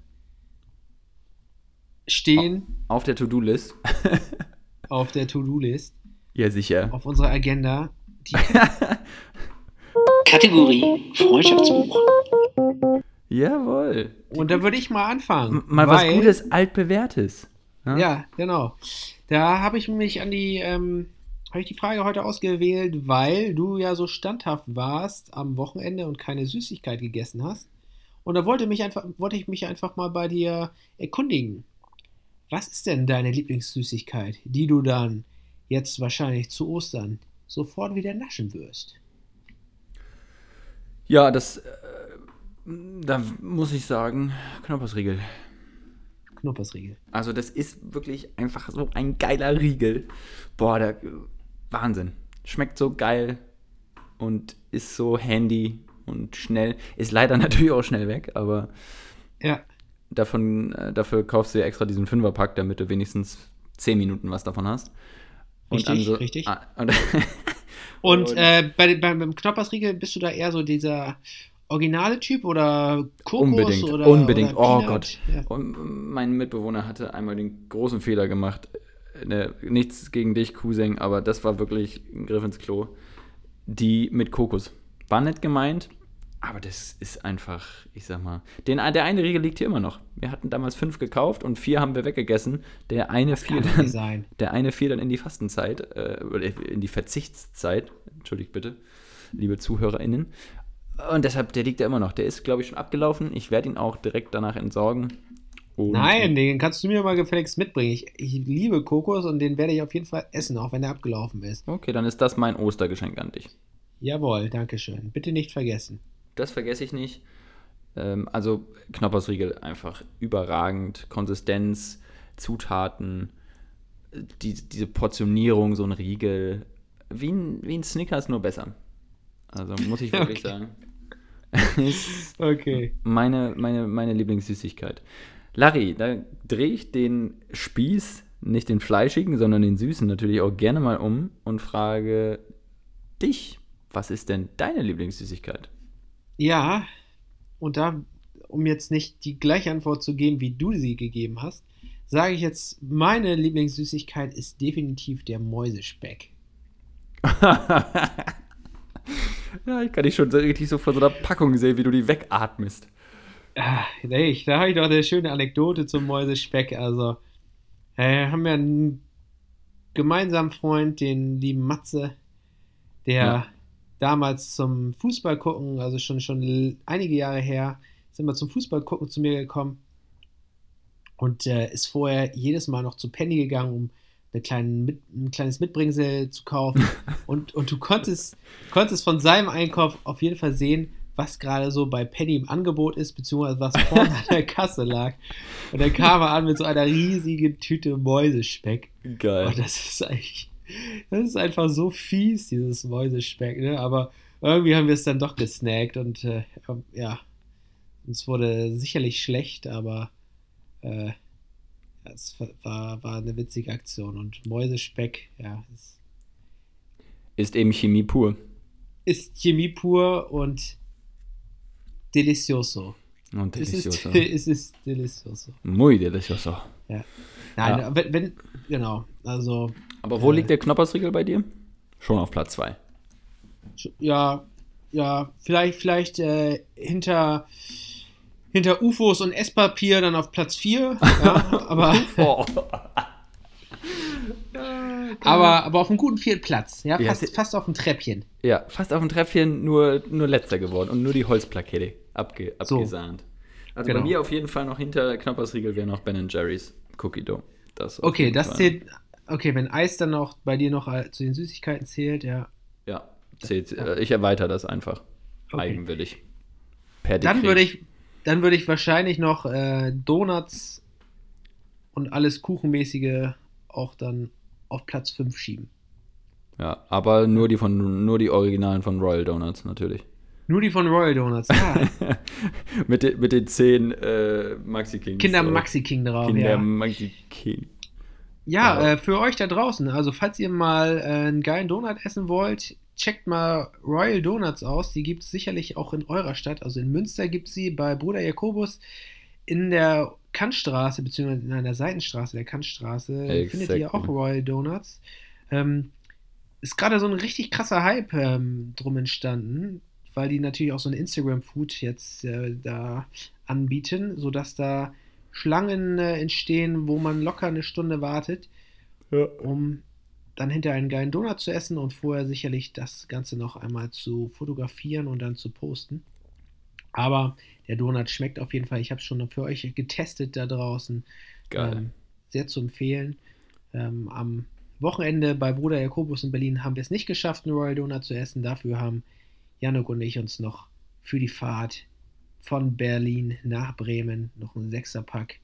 stehen Auf der To-Do-List. [LAUGHS] auf der To-Do-List, ja, sicher. auf unserer Agenda, die [LAUGHS] Kategorie Freundschaftsbuch. Jawohl. Und da würde ich mal anfangen. M- Mal was weil- Gutes, altbewährtes. Ja, genau. Da habe ich mich an die, ähm, habe ich die Frage heute ausgewählt, weil du ja so standhaft warst am Wochenende und keine Süßigkeit gegessen hast. Und da wollte, mich einfach, wollte ich mich einfach mal bei dir erkundigen. Was ist denn deine Lieblingssüßigkeit, die du dann jetzt wahrscheinlich zu Ostern sofort wieder naschen wirst? Ja, das, äh, da muss ich sagen, Knoppersriegel. Knuppersriegel. Also das ist wirklich einfach so ein geiler Riegel. Boah, der Wahnsinn. Schmeckt so geil und ist so handy und schnell. Ist leider [LAUGHS] natürlich auch schnell weg, aber Ja, davon, äh, dafür kaufst du ja extra diesen Fünferpack, damit du wenigstens 10 Minuten was davon hast. Richtig, richtig. Ah, und, [LAUGHS] Und, Und- äh, bei, beim, beim Knoppersriegel bist du da eher so dieser originale Typ oder Kokos Unbedingt, oder unbedingt. Oder Oh? Gott. Ja. Und mein Mitbewohner hatte einmal den großen Fehler gemacht. Ne, nichts gegen dich, Cousin, aber das war wirklich ein Griff ins Klo. Die mit Kokos. War nett gemeint, aber das ist einfach, ich sag mal. Den, der eine Riegel liegt hier immer noch. Wir hatten damals fünf gekauft und vier haben wir weggegessen. Der eine fiel dann, der eine fiel dann in die Fastenzeit, äh, in die Verzichtszeit. Entschuldigt bitte, liebe ZuhörerInnen. Und deshalb, der liegt da immer noch. Der ist, glaube ich, schon abgelaufen. Ich werde ihn auch direkt danach entsorgen. Und Nein, den kannst du mir mal gefälligst mitbringen. Ich, ich liebe Kokos und den werde ich auf jeden Fall essen, auch wenn er abgelaufen ist. Okay, dann ist das mein Ostergeschenk an dich. Jawohl, danke schön. Bitte nicht vergessen. Das vergesse ich nicht. Ähm, also Knoppersriegel einfach überragend. Konsistenz, Zutaten, die, diese Portionierung, so ein Riegel. Wie ein, wie ein Snickers, nur besser. Also muss ich wirklich [LAUGHS] Okay. sagen. [LAUGHS] ist Okay. meine, meine, meine Lieblingssüßigkeit. Larry, da drehe ich den Spieß, nicht den fleischigen, sondern den süßen natürlich auch gerne mal um und frage dich, was ist denn deine Lieblingssüßigkeit? Ja, und da, um jetzt nicht die gleiche Antwort zu geben, wie du sie gegeben hast, sage ich jetzt, meine Lieblingssüßigkeit ist definitiv der Mäusespeck. [LAUGHS] ja, ich kann dich schon richtig so vor so einer Packung sehen, wie du die wegatmest. Ah, nee, ich- da habe ich doch eine schöne Anekdote zum Mäusespeck. Also, äh, haben wir einen gemeinsamen Freund, den lieben Matze, der Ja. Damals zum Fußball gucken, also schon, schon einige Jahre her, sind wir zum Fußball gucken zu mir gekommen und äh, ist vorher jedes Mal noch zu Penny gegangen, um eine kleinen mit, ein kleines Mitbringsel zu kaufen. [LAUGHS] und, und du konntest, konntest von seinem Einkauf auf jeden Fall sehen, was gerade so bei Penny im Angebot ist, beziehungsweise was vorne an der Kasse lag. Und dann kam er an mit so einer riesigen Tüte Mäusespeck. Geil. Und das ist eigentlich, das ist einfach so fies, dieses Mäusespeck, ne? Aber irgendwie haben wir es dann doch gesnackt und äh, ja, es wurde sicherlich schlecht, aber äh, ja, es war, war eine witzige Aktion. Und Mäusespeck, ja, es Ist eben Chemie pur. ist Chemie pur und delicioso. Und Es ist, delicioso. [LAUGHS] es ist delicioso. Muy delicioso. Nein, Ja. wenn, genau, also Aber wo Äh. liegt der Knoppersriegel bei dir? Schon auf Platz 2. Sch- Ja, ja, vielleicht, vielleicht äh, hinter, hinter UFOs und Esspapier dann auf Platz 4. Ja, [LAUGHS] aber, [LAUGHS] aber, aber auf einem guten vierten Platz. Ja, Ja, fast, sie- fast auf dem Treppchen. Ja, fast auf dem Treppchen, nur, nur letzter geworden und nur die Holzplakette abge, So. abgesahnt. Also Genau. bei mir auf jeden Fall noch hinter Knoppersriegel wäre noch Ben Jerry's Cookie Dough. Das Okay, das Fall. zählt. Okay, wenn Eis dann noch bei dir noch äh, zu den Süßigkeiten zählt, ja. Ja, zählt. Äh, ich erweitere das einfach. Okay. Eigenwillig. Per Dann würde ich, dann würde ich wahrscheinlich noch äh, Donuts und alles Kuchenmäßige auch dann auf Platz 5 schieben. Ja, aber nur die von nur die Originalen von Royal Donuts natürlich. Nur die von Royal Donuts. Ja, [LAUGHS] mit, den, mit den zehn äh, Maxi Kings. Kinder Maxi King drauf. Kinder ja. Maxi King. Ja, Ja. äh, für euch da draußen, also falls ihr mal äh, einen geilen Donut essen wollt, checkt mal Royal Donuts aus. Die gibt es sicherlich auch in eurer Stadt. Also in Münster gibt es sie bei Bruder Jakobus in der Kantstraße, beziehungsweise in einer Seitenstraße der Kantstraße, findet ihr Exactly. auch Royal Donuts. Ähm, ist gerade so ein richtig krasser Hype ähm, drum entstanden, weil die natürlich auch so ein Instagram-Food jetzt äh, da anbieten, sodass da Schlangen äh, entstehen, wo man locker eine Stunde wartet, Ja. um dann hinterher einen geilen Donut zu essen und vorher sicherlich das Ganze noch einmal zu fotografieren und dann zu posten. Aber der Donut schmeckt auf jeden Fall. Ich habe es schon für euch getestet da draußen. Geil. Ähm, sehr zu empfehlen. Ähm, am Wochenende bei Bruder Jakobus in Berlin haben wir es nicht geschafft, einen Royal Donut zu essen. Dafür haben Januk und ich uns noch für die Fahrt von Berlin nach Bremen noch einen Sechserpack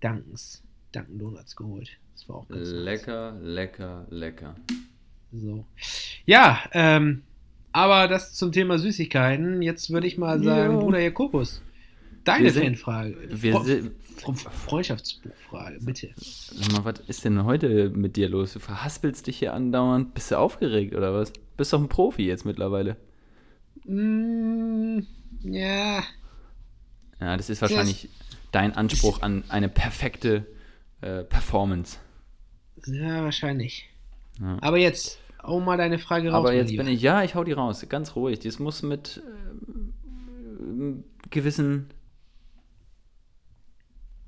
Dankens, Dunkin Donuts geholt. Das war auch ganz nice. lecker, lecker, lecker. So. Ja, ähm, aber das zum Thema Süßigkeiten. Jetzt würde ich mal sagen, Ja. Bruder Jakobus, deine sind- Fanfrage. wir sind- Fre Freundschaftsbuchfrage, bitte. Sag mal, was ist denn heute mit dir los? Du verhaspelst dich hier andauernd. Bist du aufgeregt oder was? Bist doch ein Profi jetzt mittlerweile. Mm, ja. Ja, das ist wahrscheinlich dein Anspruch an eine perfekte äh, Performance. Ja, wahrscheinlich. Ja. Aber jetzt, hau mal deine Frage raus. Aber jetzt Lieber. bin ich, ja, ich hau die raus, ganz ruhig. Das muss mit ähm, gewissen,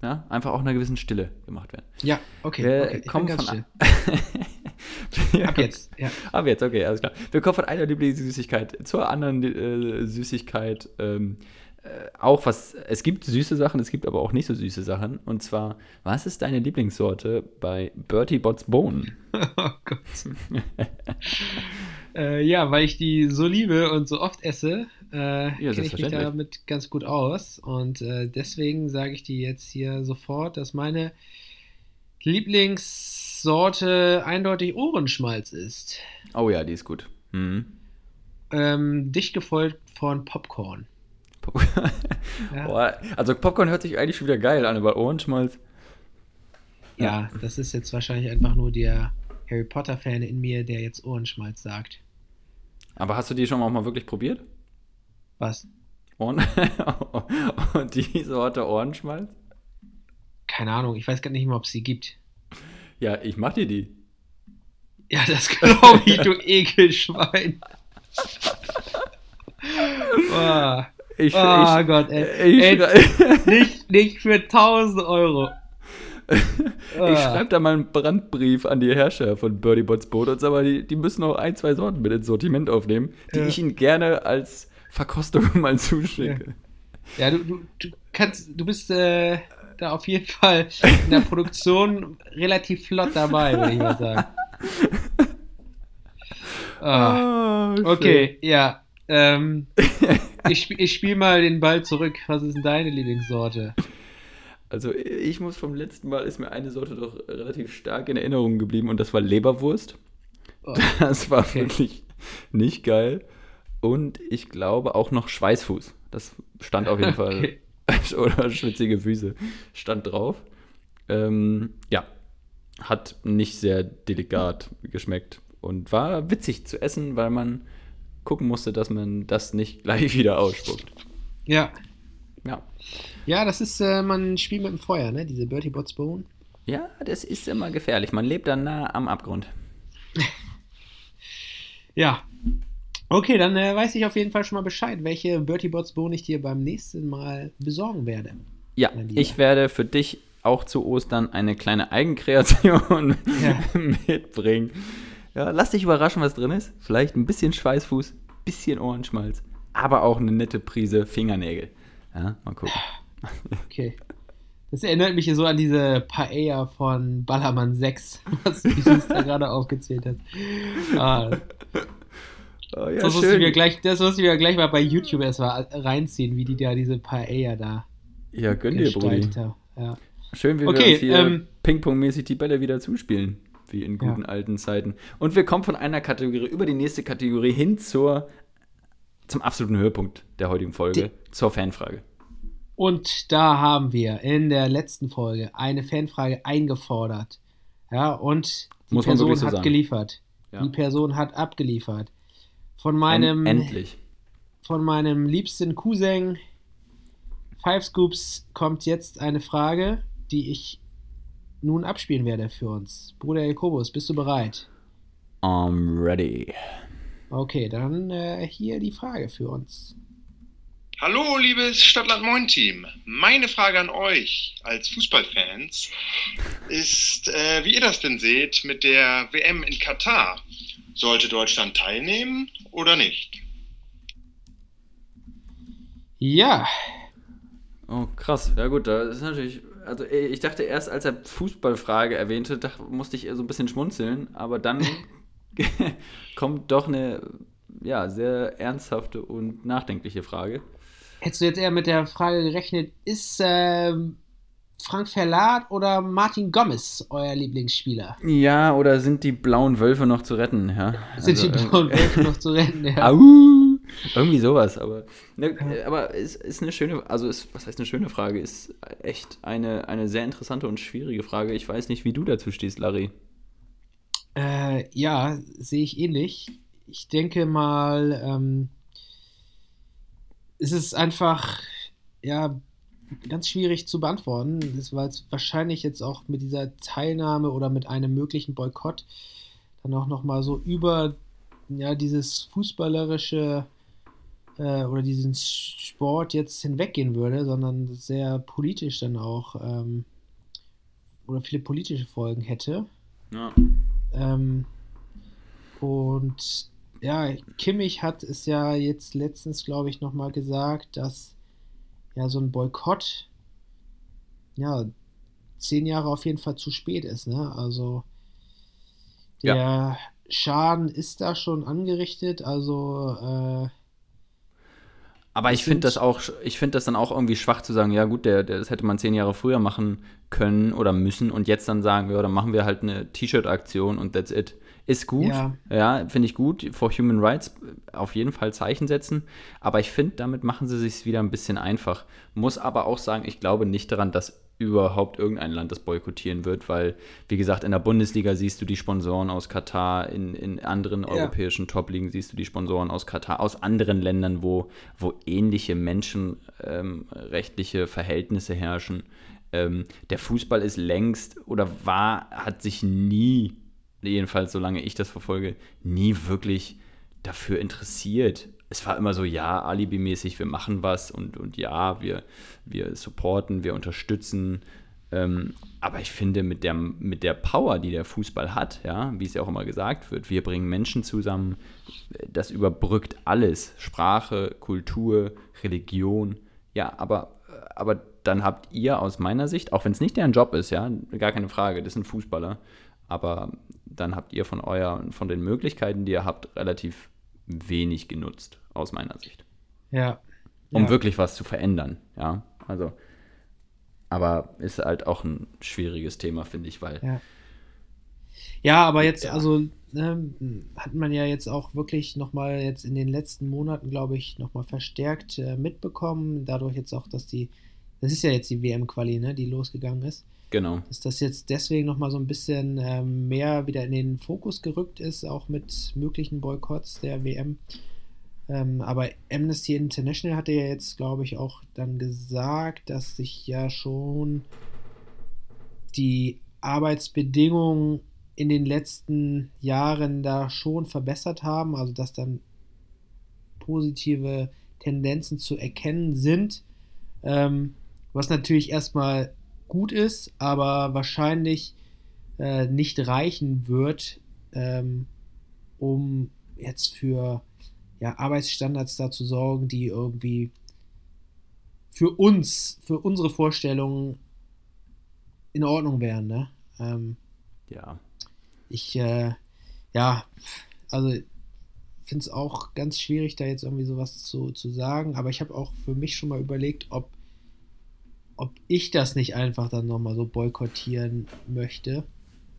ja, einfach auch einer gewissen Stille gemacht werden. Ja, okay. Wir okay. ich bin kommen ganz von [LAUGHS] [LAUGHS] Ab jetzt. Ja. Ab jetzt, okay, alles klar. Wir kommen von einer Lieblingssüßigkeit zur anderen äh, Süßigkeit. Ähm, äh, auch was, es gibt süße Sachen, es gibt aber auch nicht so süße Sachen. Und zwar, was ist deine Lieblingssorte bei Bertie Bott's Bone? [LAUGHS] Oh Gott. [LAUGHS] äh, ja, weil ich die so liebe und so oft esse, äh, kenne ich mich damit ganz gut aus. Und äh, deswegen sage ich dir jetzt hier sofort, dass meine Lieblingssorte eindeutig Ohrenschmalz ist. Oh ja, die ist gut. Mhm. Ähm, dicht gefolgt von Popcorn. [LAUGHS] Ja. Boah, also Popcorn hört sich eigentlich schon wieder geil an, aber Ohrenschmalz. Ja, das ist jetzt wahrscheinlich einfach nur der Harry Potter-Fan in mir, der jetzt Ohrenschmalz sagt. Aber hast du die schon auch mal wirklich probiert? Was? Ohren Und [LAUGHS] die Sorte Ohrenschmalz? Keine Ahnung, ich weiß gar nicht mehr, ob es sie gibt. Ja, ich mach dir die. Ja, das glaube ich, du Ekelschwein. oh, [LAUGHS] Ich, oh ich, Gott, ey. ey nicht, nicht für 1000 Euro. [LAUGHS] ich Ah. schreibe da mal einen Brandbrief an die Herrscher von Birdie Bots Boot und sag mal, die, die müssen noch ein, zwei Sorten mit ins Sortiment aufnehmen, die Ja. ich ihnen gerne als Verkostung [LAUGHS] mal zuschicke. Ja, du, du, du kannst, du bist äh, da auf jeden Fall in der Produktion relativ flott dabei, würde ich mal sagen. Ah. Ah, Okay, ja. Ähm, ich spiele mal den Ball zurück. Was ist denn deine Lieblingssorte? Also ich muss vom letzten Mal, ist mir eine Sorte doch relativ stark in Erinnerung geblieben und das war Leberwurst. Oh, [LAUGHS] Das war Okay. wirklich nicht geil. Und ich glaube auch noch Schweißfuß. Das stand auf jeden [LAUGHS] Fall. Okay. [LAUGHS] Oder schwitzige Füße stand drauf. Ähm, ja, hat nicht sehr delikat geschmeckt und war witzig zu essen, weil man gucken musste, dass man das nicht [LAUGHS] gleich wieder ausspuckt. Ja. Ja. Ja, das ist äh, man spielt mit dem Feuer, ne? Diese Bertie Bots Bone. Ja, das ist immer gefährlich. Man lebt dann nah am Abgrund. [LAUGHS] Ja. Okay, dann äh, weiß ich auf jeden Fall schon mal Bescheid, welche Bertie Bots Bone ich dir beim nächsten Mal besorgen werde. Ja, ich werde für dich auch zu Ostern eine kleine Eigenkreation [LAUGHS] Ja. mitbringen. Ja, lass dich überraschen, was drin ist. Vielleicht ein bisschen Schweißfuß, bisschen Ohrenschmalz, aber auch eine nette Prise Fingernägel. Ja, mal gucken. [LAUGHS] Okay. Das erinnert mich so an diese Paella von Ballermann 6, was du [LAUGHS] da gerade aufgezählt hast. Ah, Oh, ja, das, musst du mir gleich, das musst du mir gleich mal bei YouTube erstmal reinziehen, wie die da diese Paella da Ja, gönn dir, Brudi. haben. Ja. Schön, wie Okay, wir uns hier ähm, Ping-Pong-mäßig die Bälle wieder zuspielen. Wie in guten Ja. alten Zeiten. Und wir kommen von einer Kategorie über die nächste Kategorie hin zur, zum absoluten Höhepunkt der heutigen Folge, zur Fanfrage. Und da haben wir in der letzten Folge eine Fanfrage eingefordert. Ja, und die Person so hat sagen. geliefert. Ja. Die Person hat abgeliefert. Von meinem, Endlich. von meinem liebsten Cousin Five Scoops kommt jetzt eine Frage, die ich nun abspielen werde für uns. Bruder Jakobus, bist du bereit? I'm ready. Okay, dann äh, hier die Frage für uns. Hallo, liebes Stadtland Moin Team. Meine Frage an euch als Fußballfans ist, äh, wie ihr das denn seht mit der WM in Katar. Sollte Deutschland teilnehmen oder nicht? Ja, Oh, krass. Ja gut, da ist natürlich, also eh, ich dachte erst, als er Fußballfrage erwähnte, dachte, musste ich eher so ein bisschen schmunzeln, aber dann [LAUGHS] kommt doch eine, ja, sehr ernsthafte und nachdenkliche Frage. hättest du jetzt eher mit der Frage gerechnet, ist ähm, Frank Verlat oder Martin Gomez euer Lieblingsspieler? Ja, oder sind die blauen Wölfe noch zu retten? Ja. Sind die Also, blauen äh, Wölfe noch zu retten? Ja. [LAUGHS] Au! Irgendwie sowas, aber, ne, aber es ist eine schöne, also ist, was heißt eine schöne Frage, ist echt eine, eine sehr interessante und schwierige Frage. Ich weiß nicht, wie du dazu stehst, Larry. Äh, ja, sehe ich ähnlich. Ich denke mal, ähm, es ist einfach, ja, ganz schwierig zu beantworten, weil es wahrscheinlich jetzt auch mit dieser Teilnahme oder mit einem möglichen Boykott dann auch nochmal so über ja, dieses fußballerische äh, oder diesen Sport jetzt hinweggehen würde, sondern sehr politisch dann auch ähm, oder viele politische Folgen hätte. Ja. Ähm, und ja, Kimmich hat es ja jetzt letztens, glaube ich, nochmal gesagt, dass ja so ein Boykott ja zehn Jahre auf jeden Fall zu spät ist. Ne? Also der ja. Schaden ist da schon angerichtet. Also äh, aber ich finde das auch, ich finde das dann auch irgendwie schwach zu sagen, ja gut, der, der, das hätte man zehn Jahre früher machen können oder müssen und jetzt dann sagen, ja, dann machen wir halt eine T-Shirt-Aktion und that's it. Ist gut, ja, ja finde ich gut. For Human Rights auf jeden Fall Zeichen setzen. Aber ich finde, damit machen sie sich wieder ein bisschen einfach. Muss aber auch sagen, ich glaube nicht daran, dass überhaupt irgendein Land das boykottieren wird, weil, wie gesagt, in der Bundesliga siehst du die Sponsoren aus Katar, in, in anderen ja. europäischen Top-Ligen siehst du die Sponsoren aus Katar, aus anderen Ländern, wo, wo ähnliche menschenrechtliche ähm, Verhältnisse herrschen. Ähm, der Fußball ist längst oder war, hat sich nie, jedenfalls solange ich das verfolge, nie wirklich dafür interessiert, es war immer so, ja, alibimäßig, wir machen was und, und ja, wir, wir supporten, wir unterstützen. Ähm, aber ich finde, mit der, mit der Power, die der Fußball hat, ja, wie es ja auch immer gesagt wird, wir bringen Menschen zusammen, das überbrückt alles. Sprache, Kultur, Religion. Ja, aber, aber dann habt ihr aus meiner Sicht, auch wenn es nicht deren Job ist, ja, gar keine Frage, das sind Fußballer, aber dann habt ihr von euer, von den Möglichkeiten, die ihr habt, relativ wenig genutzt, aus meiner Sicht. Ja. Um ja. wirklich was zu verändern, ja. Also, aber ist halt auch ein schwieriges Thema, finde ich, weil. Ja. Ja, aber jetzt, ja. also ne, hat man ja jetzt auch wirklich nochmal jetzt in den letzten Monaten, glaube ich, nochmal verstärkt äh, mitbekommen. Dadurch jetzt auch, dass die, das ist ja jetzt die WM-Quali, ne, die losgegangen ist. Genau. Dass das jetzt deswegen nochmal so ein bisschen ähm, mehr wieder in den Fokus gerückt ist, auch mit möglichen Boykotts der WM. Ähm, aber Amnesty International hatte ja jetzt, glaube ich, auch dann gesagt, dass sich ja schon die Arbeitsbedingungen in den letzten Jahren da schon verbessert haben, also dass dann positive Tendenzen zu erkennen sind, ähm, was natürlich erstmal gut ist, aber wahrscheinlich äh, nicht reichen wird, ähm, um jetzt für ja, Arbeitsstandards da zu sorgen, die irgendwie für uns, für unsere Vorstellungen in Ordnung wären. Ne? Ähm, ja. Ich, äh, ja, also finde es auch ganz schwierig, da jetzt irgendwie sowas zu, zu sagen, aber ich habe auch für mich schon mal überlegt, ob ob ich das nicht einfach dann nochmal so boykottieren möchte.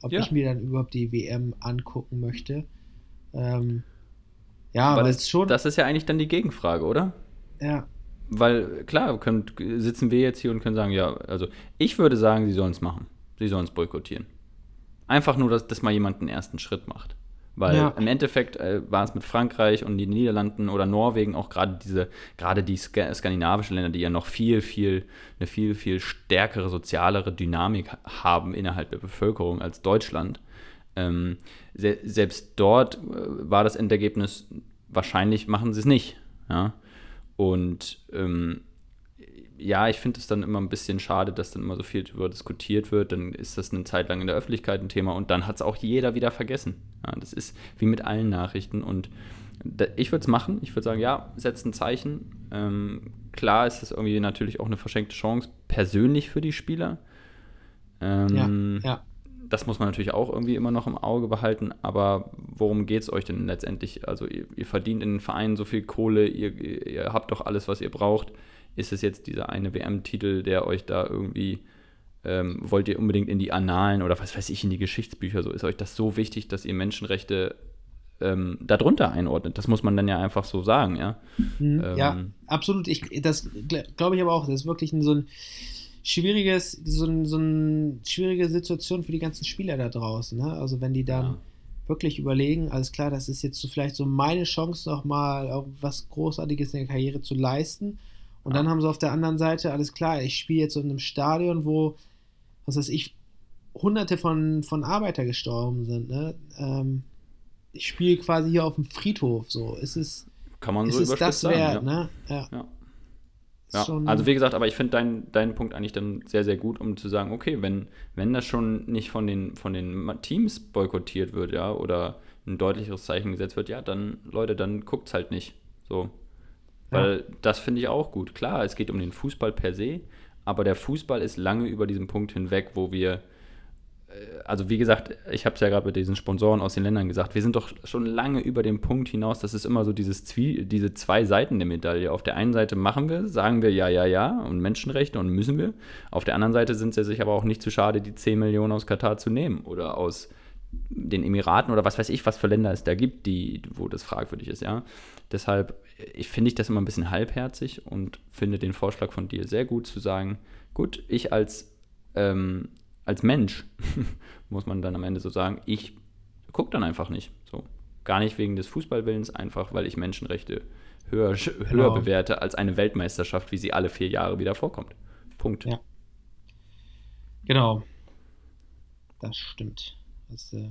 Ob ja. ich mir dann überhaupt die WM angucken möchte. Ähm, ja, aber das, schon. Das ist ja eigentlich dann die Gegenfrage, oder? Ja. Weil, klar, können, sitzen wir jetzt hier und können sagen, ja, also ich würde sagen, sie sollen es machen. Sie sollen es boykottieren. Einfach nur, dass, dass mal jemand einen ersten Schritt macht. Weil ja. im Endeffekt äh, war es mit Frankreich und den Niederlanden oder Norwegen auch gerade diese, gerade die Sk skandinavischen Länder, die ja noch viel, viel, eine viel, viel stärkere sozialere Dynamik haben innerhalb der Bevölkerung als Deutschland. Ähm, se selbst dort äh, war das Endergebnis, wahrscheinlich machen sie es nicht. Ja? Und ähm, ja, ich finde es dann immer ein bisschen schade, dass dann immer so viel darüber diskutiert wird. Dann ist das eine Zeit lang in der Öffentlichkeit ein Thema und dann hat es auch jeder wieder vergessen. Ja, das ist wie mit allen Nachrichten und da, ich würde es machen. Ich würde sagen, ja, setzt ein Zeichen. Ähm, klar ist das irgendwie natürlich auch eine verschenkte Chance, persönlich für die Spieler. Ähm, ja, ja. Das muss man natürlich auch irgendwie immer noch im Auge behalten, aber worum geht es euch denn letztendlich? Also ihr, ihr, verdient in den Vereinen so viel Kohle, ihr, ihr habt doch alles, was ihr braucht ist es jetzt dieser eine WM-Titel, der euch da irgendwie, ähm, wollt ihr unbedingt in die Annalen oder was weiß ich, in die Geschichtsbücher, so ist euch das so wichtig, dass ihr Menschenrechte ähm, darunter einordnet. Das muss man dann ja einfach so sagen, ja. Mhm, ähm, ja, absolut. Ich, das glaube ich aber auch. Das ist wirklich ein, so ein schwieriges, so, ein, so eine schwierige Situation für die ganzen Spieler da draußen. Ne? Also wenn die dann, ja. wirklich überlegen, alles klar, das ist jetzt so vielleicht so meine Chance, nochmal was Großartiges in der Karriere zu leisten. Und dann haben sie auf der anderen Seite, alles klar, ich spiele jetzt in einem Stadion, wo, was weiß ich, hunderte von, von Arbeiter gestorben sind. Ne? Ähm, ich spiele quasi hier auf dem Friedhof, so. Ist es, Kann man ist so es das sagen, wert, ja. ne? Ja. Ja. Ja, schon- also wie gesagt, aber ich finde deinen deinen Punkt eigentlich dann sehr, sehr gut, um zu sagen, okay, wenn, wenn das schon nicht von den, von den Teams boykottiert wird, ja, oder ein deutlicheres Zeichen gesetzt wird, ja, dann, Leute, dann guckt's halt nicht. So. Weil das finde ich auch gut. Klar, es geht um den Fußball per se, aber der Fußball ist lange über diesen Punkt hinweg, wo wir also wie gesagt, ich habe es ja gerade mit diesen Sponsoren aus den Ländern gesagt, wir sind doch schon lange über den Punkt hinaus, das ist immer so dieses Zwie diese zwei Seiten der Medaille. Auf der einen Seite machen wir, sagen wir ja, ja, ja und Menschenrechte und müssen wir. Auf der anderen Seite sind sie sich aber auch nicht zu schade, die 10 Millionen aus Katar zu nehmen oder aus den Emiraten oder was weiß ich, was für Länder es da gibt, die, wo das fragwürdig ist, ja. Deshalb ich, finde ich das immer ein bisschen halbherzig und finde den Vorschlag von dir sehr gut zu sagen, gut, ich als ähm, als Mensch, [LAUGHS] muss man dann am Ende so sagen, ich gucke dann einfach nicht. So. Gar nicht wegen des Fußballwillens, einfach weil ich Menschenrechte höher, höher Genau. bewerte als eine Weltmeisterschaft, wie sie alle vier Jahre wieder vorkommt. Punkt. Ja. Genau. Das stimmt. Hast, äh,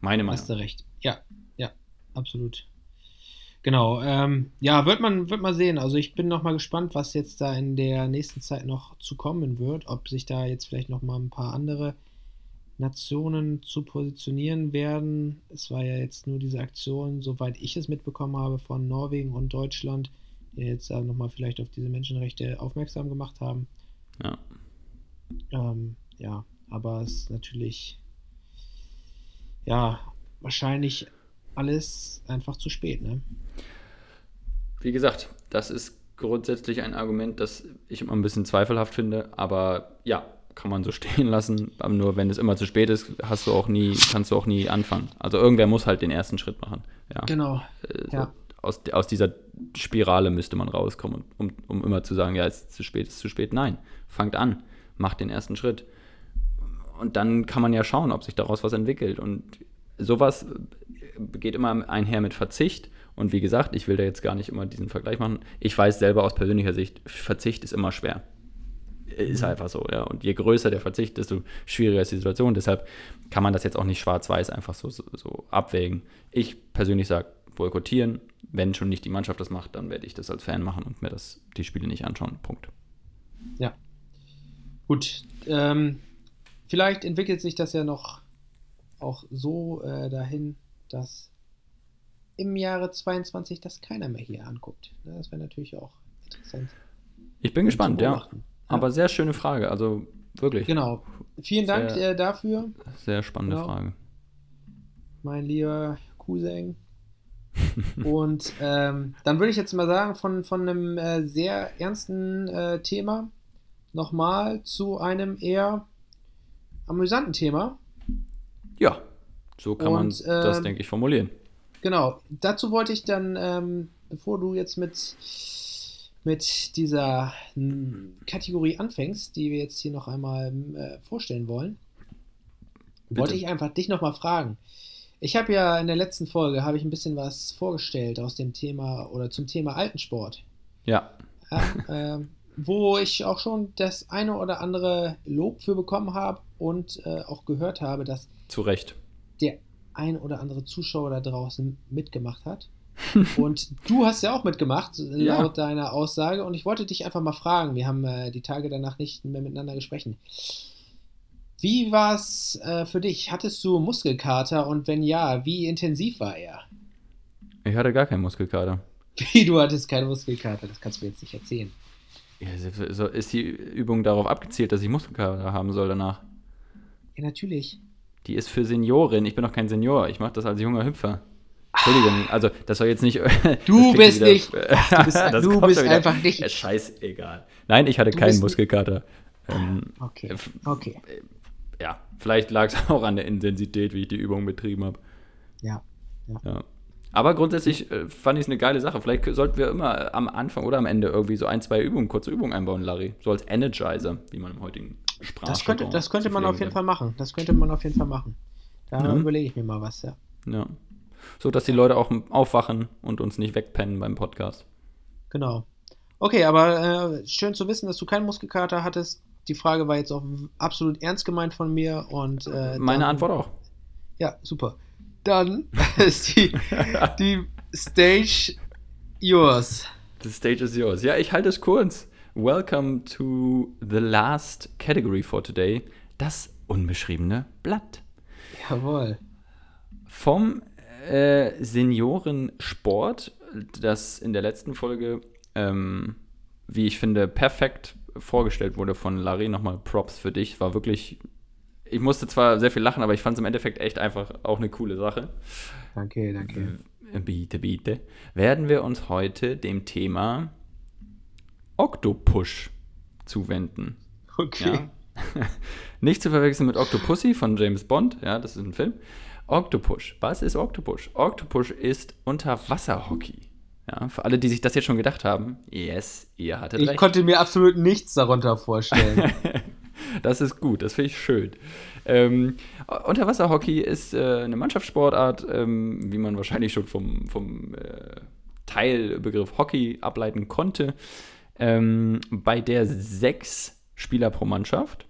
Meine Meinung. hast du recht. Ja, ja, absolut. Genau. Ähm, ja, wird man, wird man sehen. Also ich bin noch mal gespannt, was jetzt da in der nächsten Zeit noch zu kommen wird. Ob sich da jetzt vielleicht noch mal ein paar andere Nationen zu positionieren werden. Es war ja jetzt nur diese Aktion, soweit ich es mitbekommen habe, von Norwegen und Deutschland, die jetzt äh, noch mal vielleicht auf diese Menschenrechte aufmerksam gemacht haben. Ja. Ähm, ja, aber es ist natürlich, ja, wahrscheinlich alles einfach zu spät, ne? Wie gesagt, das ist grundsätzlich ein Argument, das ich immer ein bisschen zweifelhaft finde, aber ja, kann man so [LAUGHS] stehen lassen. Aber nur wenn es immer zu spät ist, hast du auch nie, kannst du auch nie anfangen. Also irgendwer muss halt den ersten Schritt machen. Ja. Genau. Äh, Ja. aus, aus dieser Spirale müsste man rauskommen, um, um immer zu sagen, ja, es ist zu spät, es ist zu spät. Nein, fangt an, macht den ersten Schritt. Und dann kann man ja schauen, ob sich daraus was entwickelt. Und sowas geht immer einher mit Verzicht. Und wie gesagt, ich will da jetzt gar nicht immer diesen Vergleich machen. Ich weiß selber aus persönlicher Sicht, Verzicht ist immer schwer. Ist einfach so, ja. Und je größer der Verzicht, desto schwieriger ist die Situation. Deshalb kann man das jetzt auch nicht schwarz-weiß einfach so, so, so abwägen. Ich persönlich sage, boykottieren. Wenn schon nicht die Mannschaft das macht, dann werde ich das als Fan machen und mir das, die Spiele nicht anschauen. Punkt. Ja. Gut. Ähm, vielleicht entwickelt sich das ja noch auch so äh, dahin, dass im Jahre 22 das keiner mehr hier anguckt. Ne, Das wäre natürlich auch interessant. Ich bin gespannt, ja. Aber sehr schöne Frage. Also wirklich. Genau. Vielen Dank Sehr- äh, dafür, Sehr spannende Genau. Frage. mein lieber Cousin. [LAUGHS] Und ähm, dann würde ich jetzt mal sagen, von, von einem äh, sehr ernsten äh, Thema nochmal zu einem eher amüsanten Thema. Ja, so kann man Und, das, ähm, denke ich, formulieren. Genau, dazu wollte ich dann, ähm, bevor du jetzt mit, mit dieser mm, Kategorie anfängst, die wir jetzt hier noch einmal äh, vorstellen wollen, Bitte. wollte ich einfach dich nochmal fragen. Ich habe ja in der letzten Folge habe ich ein bisschen was vorgestellt aus dem Thema oder zum Thema Altensport. Ja, Ja, ähm, wo ich auch schon das eine oder andere Lob für bekommen habe und äh, auch gehört habe, dass zu Recht. der ein oder andere Zuschauer da draußen mitgemacht hat. [LAUGHS] Und du hast ja auch mitgemacht, Ja. laut deiner Aussage. Und ich wollte dich einfach mal fragen, wir haben äh, die Tage danach nicht mehr miteinander gesprochen. Wie war es äh, für dich? Hattest du Muskelkater und wenn ja, wie intensiv war er? Ich hatte gar keinen Muskelkater. [LAUGHS] Wie, du hattest keine Muskelkater, das kannst du mir jetzt nicht erzählen. Ja, ist die Übung darauf abgezielt, dass ich Muskelkater haben soll danach? Ja, natürlich. Die ist für Seniorin. Ich bin doch kein Senior. Ich mache das als junger Hüpfer. Entschuldigung, also das soll jetzt nicht. [LAUGHS] Du bist wieder- nicht- [LAUGHS] Du bist, du bist einfach nicht. Ja, scheißegal. Nein, ich hatte Du keinen Muskelkater. Ähm, Okay, okay. ja, vielleicht lag es [LAUGHS] auch an der Intensität, wie ich die Übung betrieben habe. Ja. Ja. Aber grundsätzlich äh, fand ich es eine geile Sache. Vielleicht sollten wir immer äh, am Anfang oder am Ende irgendwie so ein, zwei Übungen, kurze Übungen einbauen, Larry. So als Energizer, wie man im heutigen Sprachjargon Das könnte, das könnte man auf jeden. Fall machen. Das könnte man auf jeden Fall machen. Da Ja. überlege ich mir mal was, ja. Ja. So, dass die Leute auch aufwachen und uns nicht wegpennen beim Podcast. Genau. Okay, aber äh, schön zu wissen, dass du keinen Muskelkater hattest. Die Frage war jetzt auch absolut ernst gemeint von mir und äh, Meine dann- Antwort auch. Ja, super. Dann [LAUGHS] ist die, die Stage yours. The stage is yours. Ja, ich halte es kurz. Welcome to the last category for today. Das unbeschriebene Blatt. Jawohl. Vom äh, Seniorensport, das in der letzten Folge, ähm, wie ich finde, perfekt vorgestellt wurde von Larry. Nochmal Props für dich. War wirklich. Ich musste zwar sehr viel lachen, aber ich fand es im Endeffekt echt einfach auch eine coole Sache. Danke, danke. Äh, Biete, biete. Werden wir uns heute dem Thema Octopush zuwenden. Okay. Ja. [LAUGHS] Nicht zu verwechseln mit Octopussy von James Bond, ja, das ist ein Film. Octopush. Was ist Octopush? Octopush ist Unterwasserhockey. Ja, für alle, die sich das jetzt schon gedacht haben, yes, ihr hattet Ich recht. konnte mir absolut nichts darunter vorstellen. [LAUGHS] Das ist gut, das finde ich schön. Ähm, Unterwasserhockey ist äh, eine Mannschaftssportart, ähm, wie man wahrscheinlich schon vom, vom äh, Teilbegriff Hockey ableiten konnte, ähm, bei der sechs Spieler pro Mannschaft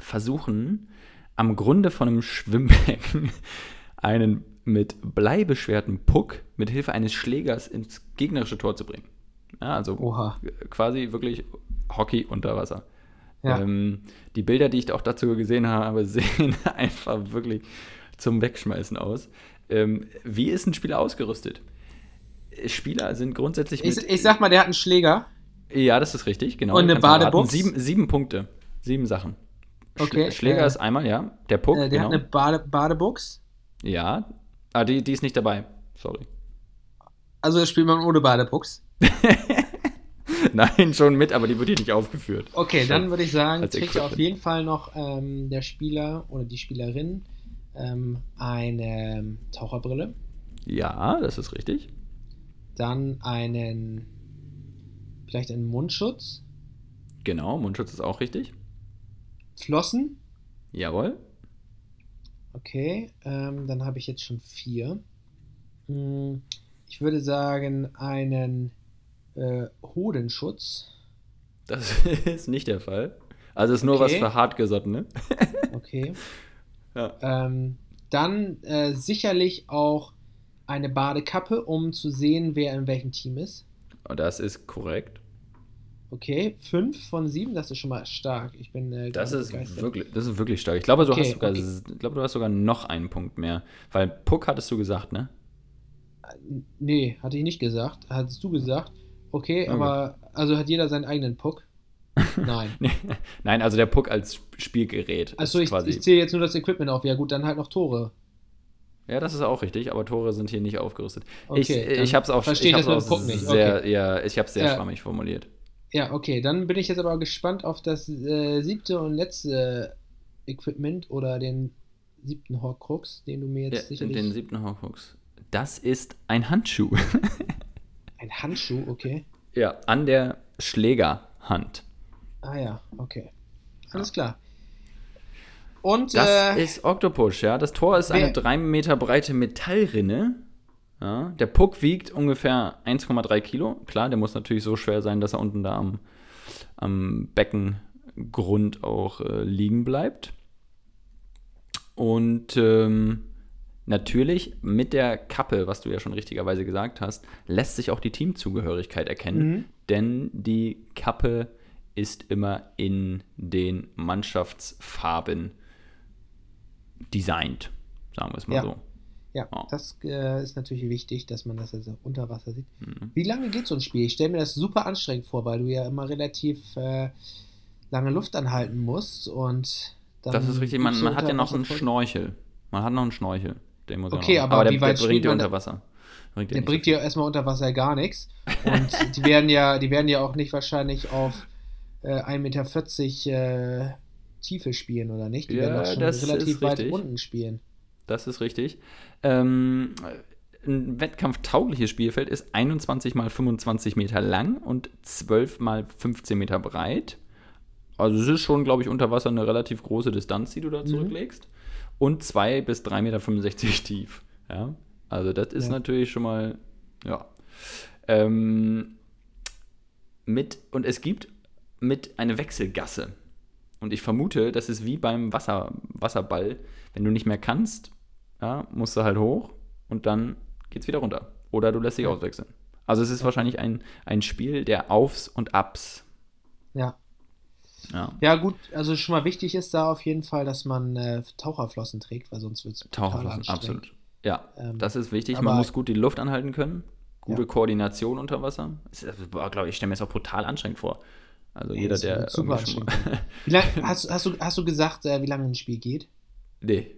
versuchen, am Grunde von einem Schwimmbecken [LAUGHS] einen mit Blei beschwerten Puck mit Hilfe eines Schlägers ins gegnerische Tor zu bringen. Ja, also Oha. quasi wirklich Hockey unter Wasser. Ja. Ähm, die Bilder, die ich auch dazu gesehen habe, [LAUGHS] sehen einfach wirklich zum Wegschmeißen aus. Ähm, wie ist ein Spieler ausgerüstet? Spieler sind grundsätzlich Ich, ich sag mal, der hat einen Schläger. ja, das ist richtig, genau. Und eine. Badebox? Sieben, sieben Punkte. Sieben Sachen. Okay, Schläger äh, ist einmal, ja. Der Puck, Äh, der genau. hat eine Bade Badebuchs. ja. Ah, die, die ist nicht dabei. Sorry. Also spielt man ohne Badebuchs. [LAUGHS] [LAUGHS] Nein, schon mit, aber die wird hier nicht aufgeführt. Okay, dann würde ich sagen, Als trägt auf Equipment. jeden Fall noch ähm, der Spieler oder die Spielerin ähm, eine Taucherbrille, Ja, das ist richtig. dann einen, vielleicht einen Mundschutz, Genau, Mundschutz ist auch richtig. Flossen. Jawohl. Okay, ähm, dann habe ich jetzt schon vier. Hm, ich würde sagen, einen äh, Hodenschutz. Das [LAUGHS] ist nicht der Fall. Also ist nur was Okay. für Hartgesottene. [LAUGHS] Okay. Ja. Ähm, dann äh, sicherlich auch eine Badekappe, um zu sehen, wer in welchem Team ist. Das ist korrekt. Okay, fünf von sieben, das ist schon mal stark. Ich bin äh, Das ist begeistert. wirklich, das ist wirklich stark. Ich glaube, du Okay, hast sogar, okay. ich glaube, du hast sogar noch einen Punkt mehr. Weil Puck hattest du gesagt, ne? Nee, hatte ich nicht gesagt. Hattest du gesagt? Okay, Na aber also hat jeder seinen eigenen Puck? [LAUGHS] Nein. Nein, also der Puck als Spielgerät. Achso, ich, ich zähle jetzt nur das Equipment auf. Ja gut, dann halt noch Tore. ja, das ist auch richtig, aber Tore sind hier nicht aufgerüstet. Okay, ich ich habe es auch, verstehe ich hab's das auch Puck nicht. sehr, ja, ich habe es sehr Ja. schwammig formuliert. Ja, okay, dann bin ich jetzt aber gespannt auf das äh, siebte und letzte Equipment oder den siebten Horcrux, den du mir Ja, jetzt sicherlich... den siebten Horcrux. Das ist ein Handschuh. [LAUGHS] Ein Handschuh, okay. ja, an der Schlägerhand. Ah ja, okay. Alles klar. Und Das äh, ist Octopush, ja. Das Tor ist eine wer- 3 Meter breite Metallrinne. Ja. Der Puck wiegt ungefähr 1,3 Kilo. Klar, der muss natürlich so schwer sein, dass er unten da am, am Beckengrund auch äh, liegen bleibt. Und ähm, natürlich mit der Kappe, was du ja schon richtigerweise gesagt hast, lässt sich auch die Teamzugehörigkeit erkennen. Mhm. Denn die Kappe ist immer in den Mannschaftsfarben designt, sagen wir es mal Ja. so. ja, Oh. das äh, ist natürlich wichtig, dass man das auch unter Wasser sieht. Mhm. Wie lange geht so ein Spiel? Ich stelle mir das super anstrengend vor, weil du ja immer relativ äh, lange Luft anhalten musst und dann Das ist richtig, man, man hat ja noch einen Schnorchel. Man hat noch einen Schnorchel. Den muss Okay, noch, aber der, wie weit der bringt dir unter Wasser. Bringt Der bringt so dir erstmal unter Wasser gar nichts. [LAUGHS] Und die werden ja, die werden ja auch nicht wahrscheinlich auf äh, 1,40 Meter äh, Tiefe spielen, oder nicht? Die Ja, werden auch schon das relativ ist weit richtig. unten spielen. Das ist richtig. Ähm, ein wettkampftaugliches Spielfeld ist 21 mal 25 Meter lang und 12 mal 15 Meter breit. Also es ist schon, glaube ich, unter Wasser eine relativ große Distanz, die du da Mhm. Und 2 bis 3,65 Meter tief. Ja, also das ist Ja. natürlich schon mal, ja. Ähm, mit, und es gibt mit eine Wechselgasse. Und ich vermute, das ist wie beim Wasser, Wasserball. Wenn du nicht mehr kannst, ja, musst du halt hoch und dann geht's wieder runter. Oder du lässt dich Ja. auswechseln. Also es ist wahrscheinlich ein, ein Spiel der Aufs und Abs. Ja. Ja. Ja, gut, also schon mal wichtig ist da auf jeden Fall, dass man äh, Taucherflossen trägt, weil sonst wird es Taucherflossen, absolut. Ja, Ähm, das ist wichtig. Man muss gut die Luft anhalten können. Gute Ja. Koordination unter Wasser. Das ist, glaube ich, stelle mir das auch brutal anstrengend vor. Also Ey, jeder, der super irgendwie schon anstrengend. mal, Wie lang, [LAUGHS] hast, hast, du, hast du gesagt, äh, wie lange ein Spiel geht? Nee,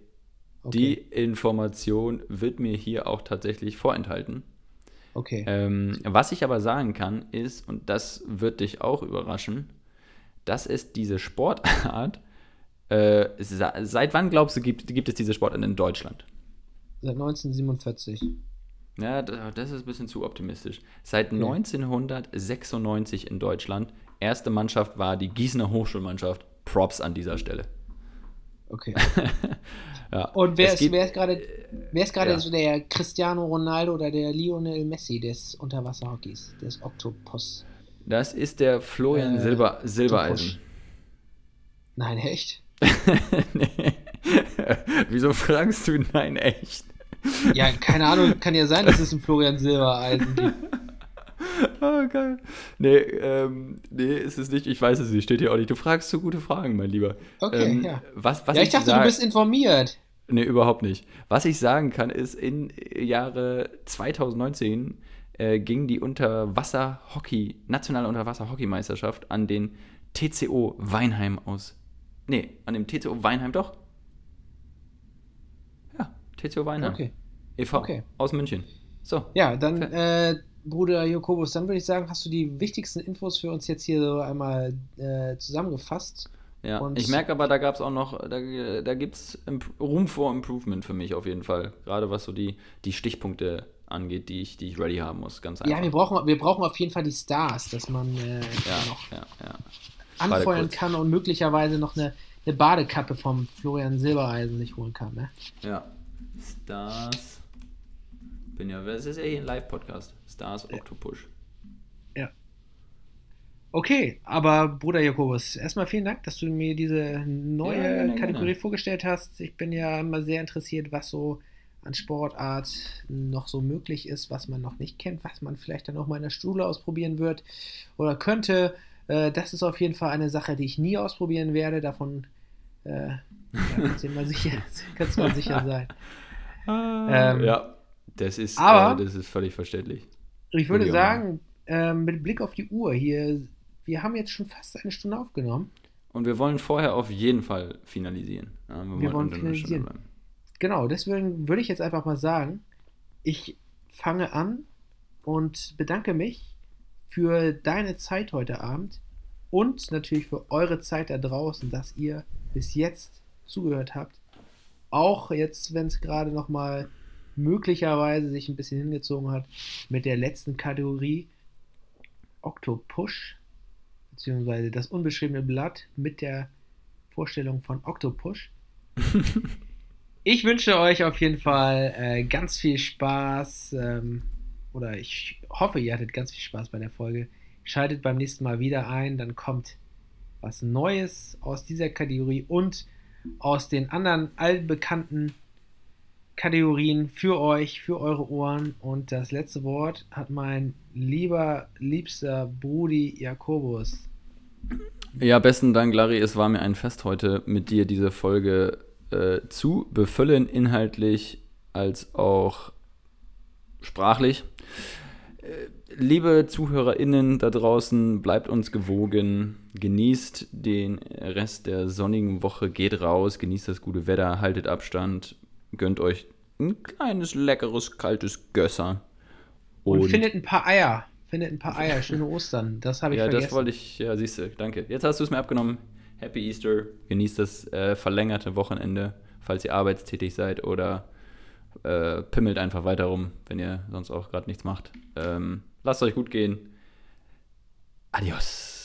Okay. die Information wird mir hier auch tatsächlich vorenthalten. okay. Ähm, was ich aber sagen kann, ist, und das wird dich auch überraschen, dass es diese Sportart, [LAUGHS] äh, se- seit wann glaubst du, gibt, gibt es diese Sportart in Deutschland? Seit 1947. Ja, da- das ist ein bisschen zu optimistisch. Seit Okay. 1996 in Deutschland. Erste Mannschaft war die Gießener Hochschulmannschaft. Props an dieser Stelle. Okay. [LAUGHS] Ja, Und wer ist, wer ist gerade wer ist gerade ja. so der Cristiano Ronaldo oder der Lionel Messi des Unterwasserhockeys, des Octopus? Das ist der Florian Äh, Silber, Silbereisen. Nein, echt? [LAUGHS] nee. [LAUGHS] Wieso fragst du nein echt? Ja, keine Ahnung, kann ja sein, dass es ein Florian Silbereisen gibt. [LAUGHS] Oh, geil. Nee, ähm, nee, ist es nicht. Ich weiß es nicht. Steht hier auch nicht. Du fragst so gute Fragen, mein Lieber. Okay, ähm, ja. Was, was ja, ich dachte, sag- du bist informiert. Nee, überhaupt nicht. Was ich sagen kann, ist, in Jahre 2019 äh, ging die Unterwasser-Hockey, nationale Unterwasser-Hockeymeisterschaft an den TCO Weinheim aus. Nee, an dem TCO Weinheim doch. Ja, TCO Weinheim. Okay. e.V. Okay. aus München. So. Ja, dann, äh, Bruder Jakobus, dann würde ich sagen, hast du die wichtigsten Infos für uns jetzt hier so einmal äh, zusammengefasst. Ja, Und- ich merke aber, da gab es auch noch, da, da gibt es Room for Improvement für mich auf jeden Fall. Gerade was so die, die Stichpunkte angeht, die ich, die ich ready haben muss. Ganz einfach. Ja, wir brauchen, wir brauchen auf jeden Fall die Stars, dass man äh, ja, noch ja, ja. anfeuern kann und möglicherweise noch eine, eine Badekappe vom Florian Silbereisen sich holen kann. Ne? Ja. Stars. Bin ja, das ist ja hier ein Live-Podcast. Stars Octopush. Okay, aber Bruder Jakobus, erstmal vielen Dank, dass du mir diese neue Ja, Kategorie vorgestellt hast. Ich bin ja immer sehr interessiert, was so an Sportart noch so möglich ist, was man noch nicht kennt, was man vielleicht dann auch mal in der Schule ausprobieren wird oder könnte. Äh, das ist auf jeden Fall eine Sache, die ich nie ausprobieren werde. Davon äh, ja, kannst du mal [LAUGHS] sicher, kannst du mal sicher sein. Ähm, ja, das ist, aber- äh, das ist völlig verständlich. Ich würde sagen, ähm, mit Blick auf die Uhr hier, wir haben jetzt schon fast eine Stunde aufgenommen. Und wir wollen vorher auf jeden Fall finalisieren. Ja, Wir wollen unter einer Stunde finalisieren. Genau, deswegen würde ich jetzt einfach mal sagen, ich fange an und bedanke mich für deine Zeit heute Abend und natürlich für eure Zeit da draußen, dass ihr bis jetzt zugehört habt. Auch jetzt, wenn es gerade noch mal möglicherweise sich ein bisschen hingezogen hat mit der letzten Kategorie Octopush, beziehungsweise das unbeschriebene Blatt mit der Vorstellung von Octopush. [LAUGHS] Ich wünsche euch auf jeden Fall äh, ganz viel Spaß. Ähm, oder ich hoffe, ihr hattet ganz viel Spaß bei der Folge. Schaltet beim nächsten Mal wieder ein, dann kommt was Neues aus dieser Kategorie und aus den anderen altbekannten Kategorien für euch, für eure Ohren. Und das letzte Wort hat mein lieber, liebster Brudi Jakobus. Ja, besten Dank, Larry. Es war mir ein Fest heute mit dir diese Folge äh, zu befüllen, inhaltlich als auch sprachlich. Äh, liebe ZuhörerInnen da draußen, bleibt uns gewogen, genießt den Rest der sonnigen Woche, geht raus, genießt das gute Wetter, haltet Abstand, gönnt euch ein kleines, leckeres, kaltes Gösser. Und, findet ein paar Eier. Findet ein paar Eier. Schöne Ostern. Das habe ich ja, vergessen. das wollte ich, ja, siehst du, danke. Jetzt hast du es mir abgenommen. Happy Easter. Genießt das äh, verlängerte Wochenende, falls ihr arbeitstätig seid oder äh, pimmelt einfach weiter rum, wenn ihr sonst auch gerade nichts macht. Ähm, lasst euch gut gehen. Adios.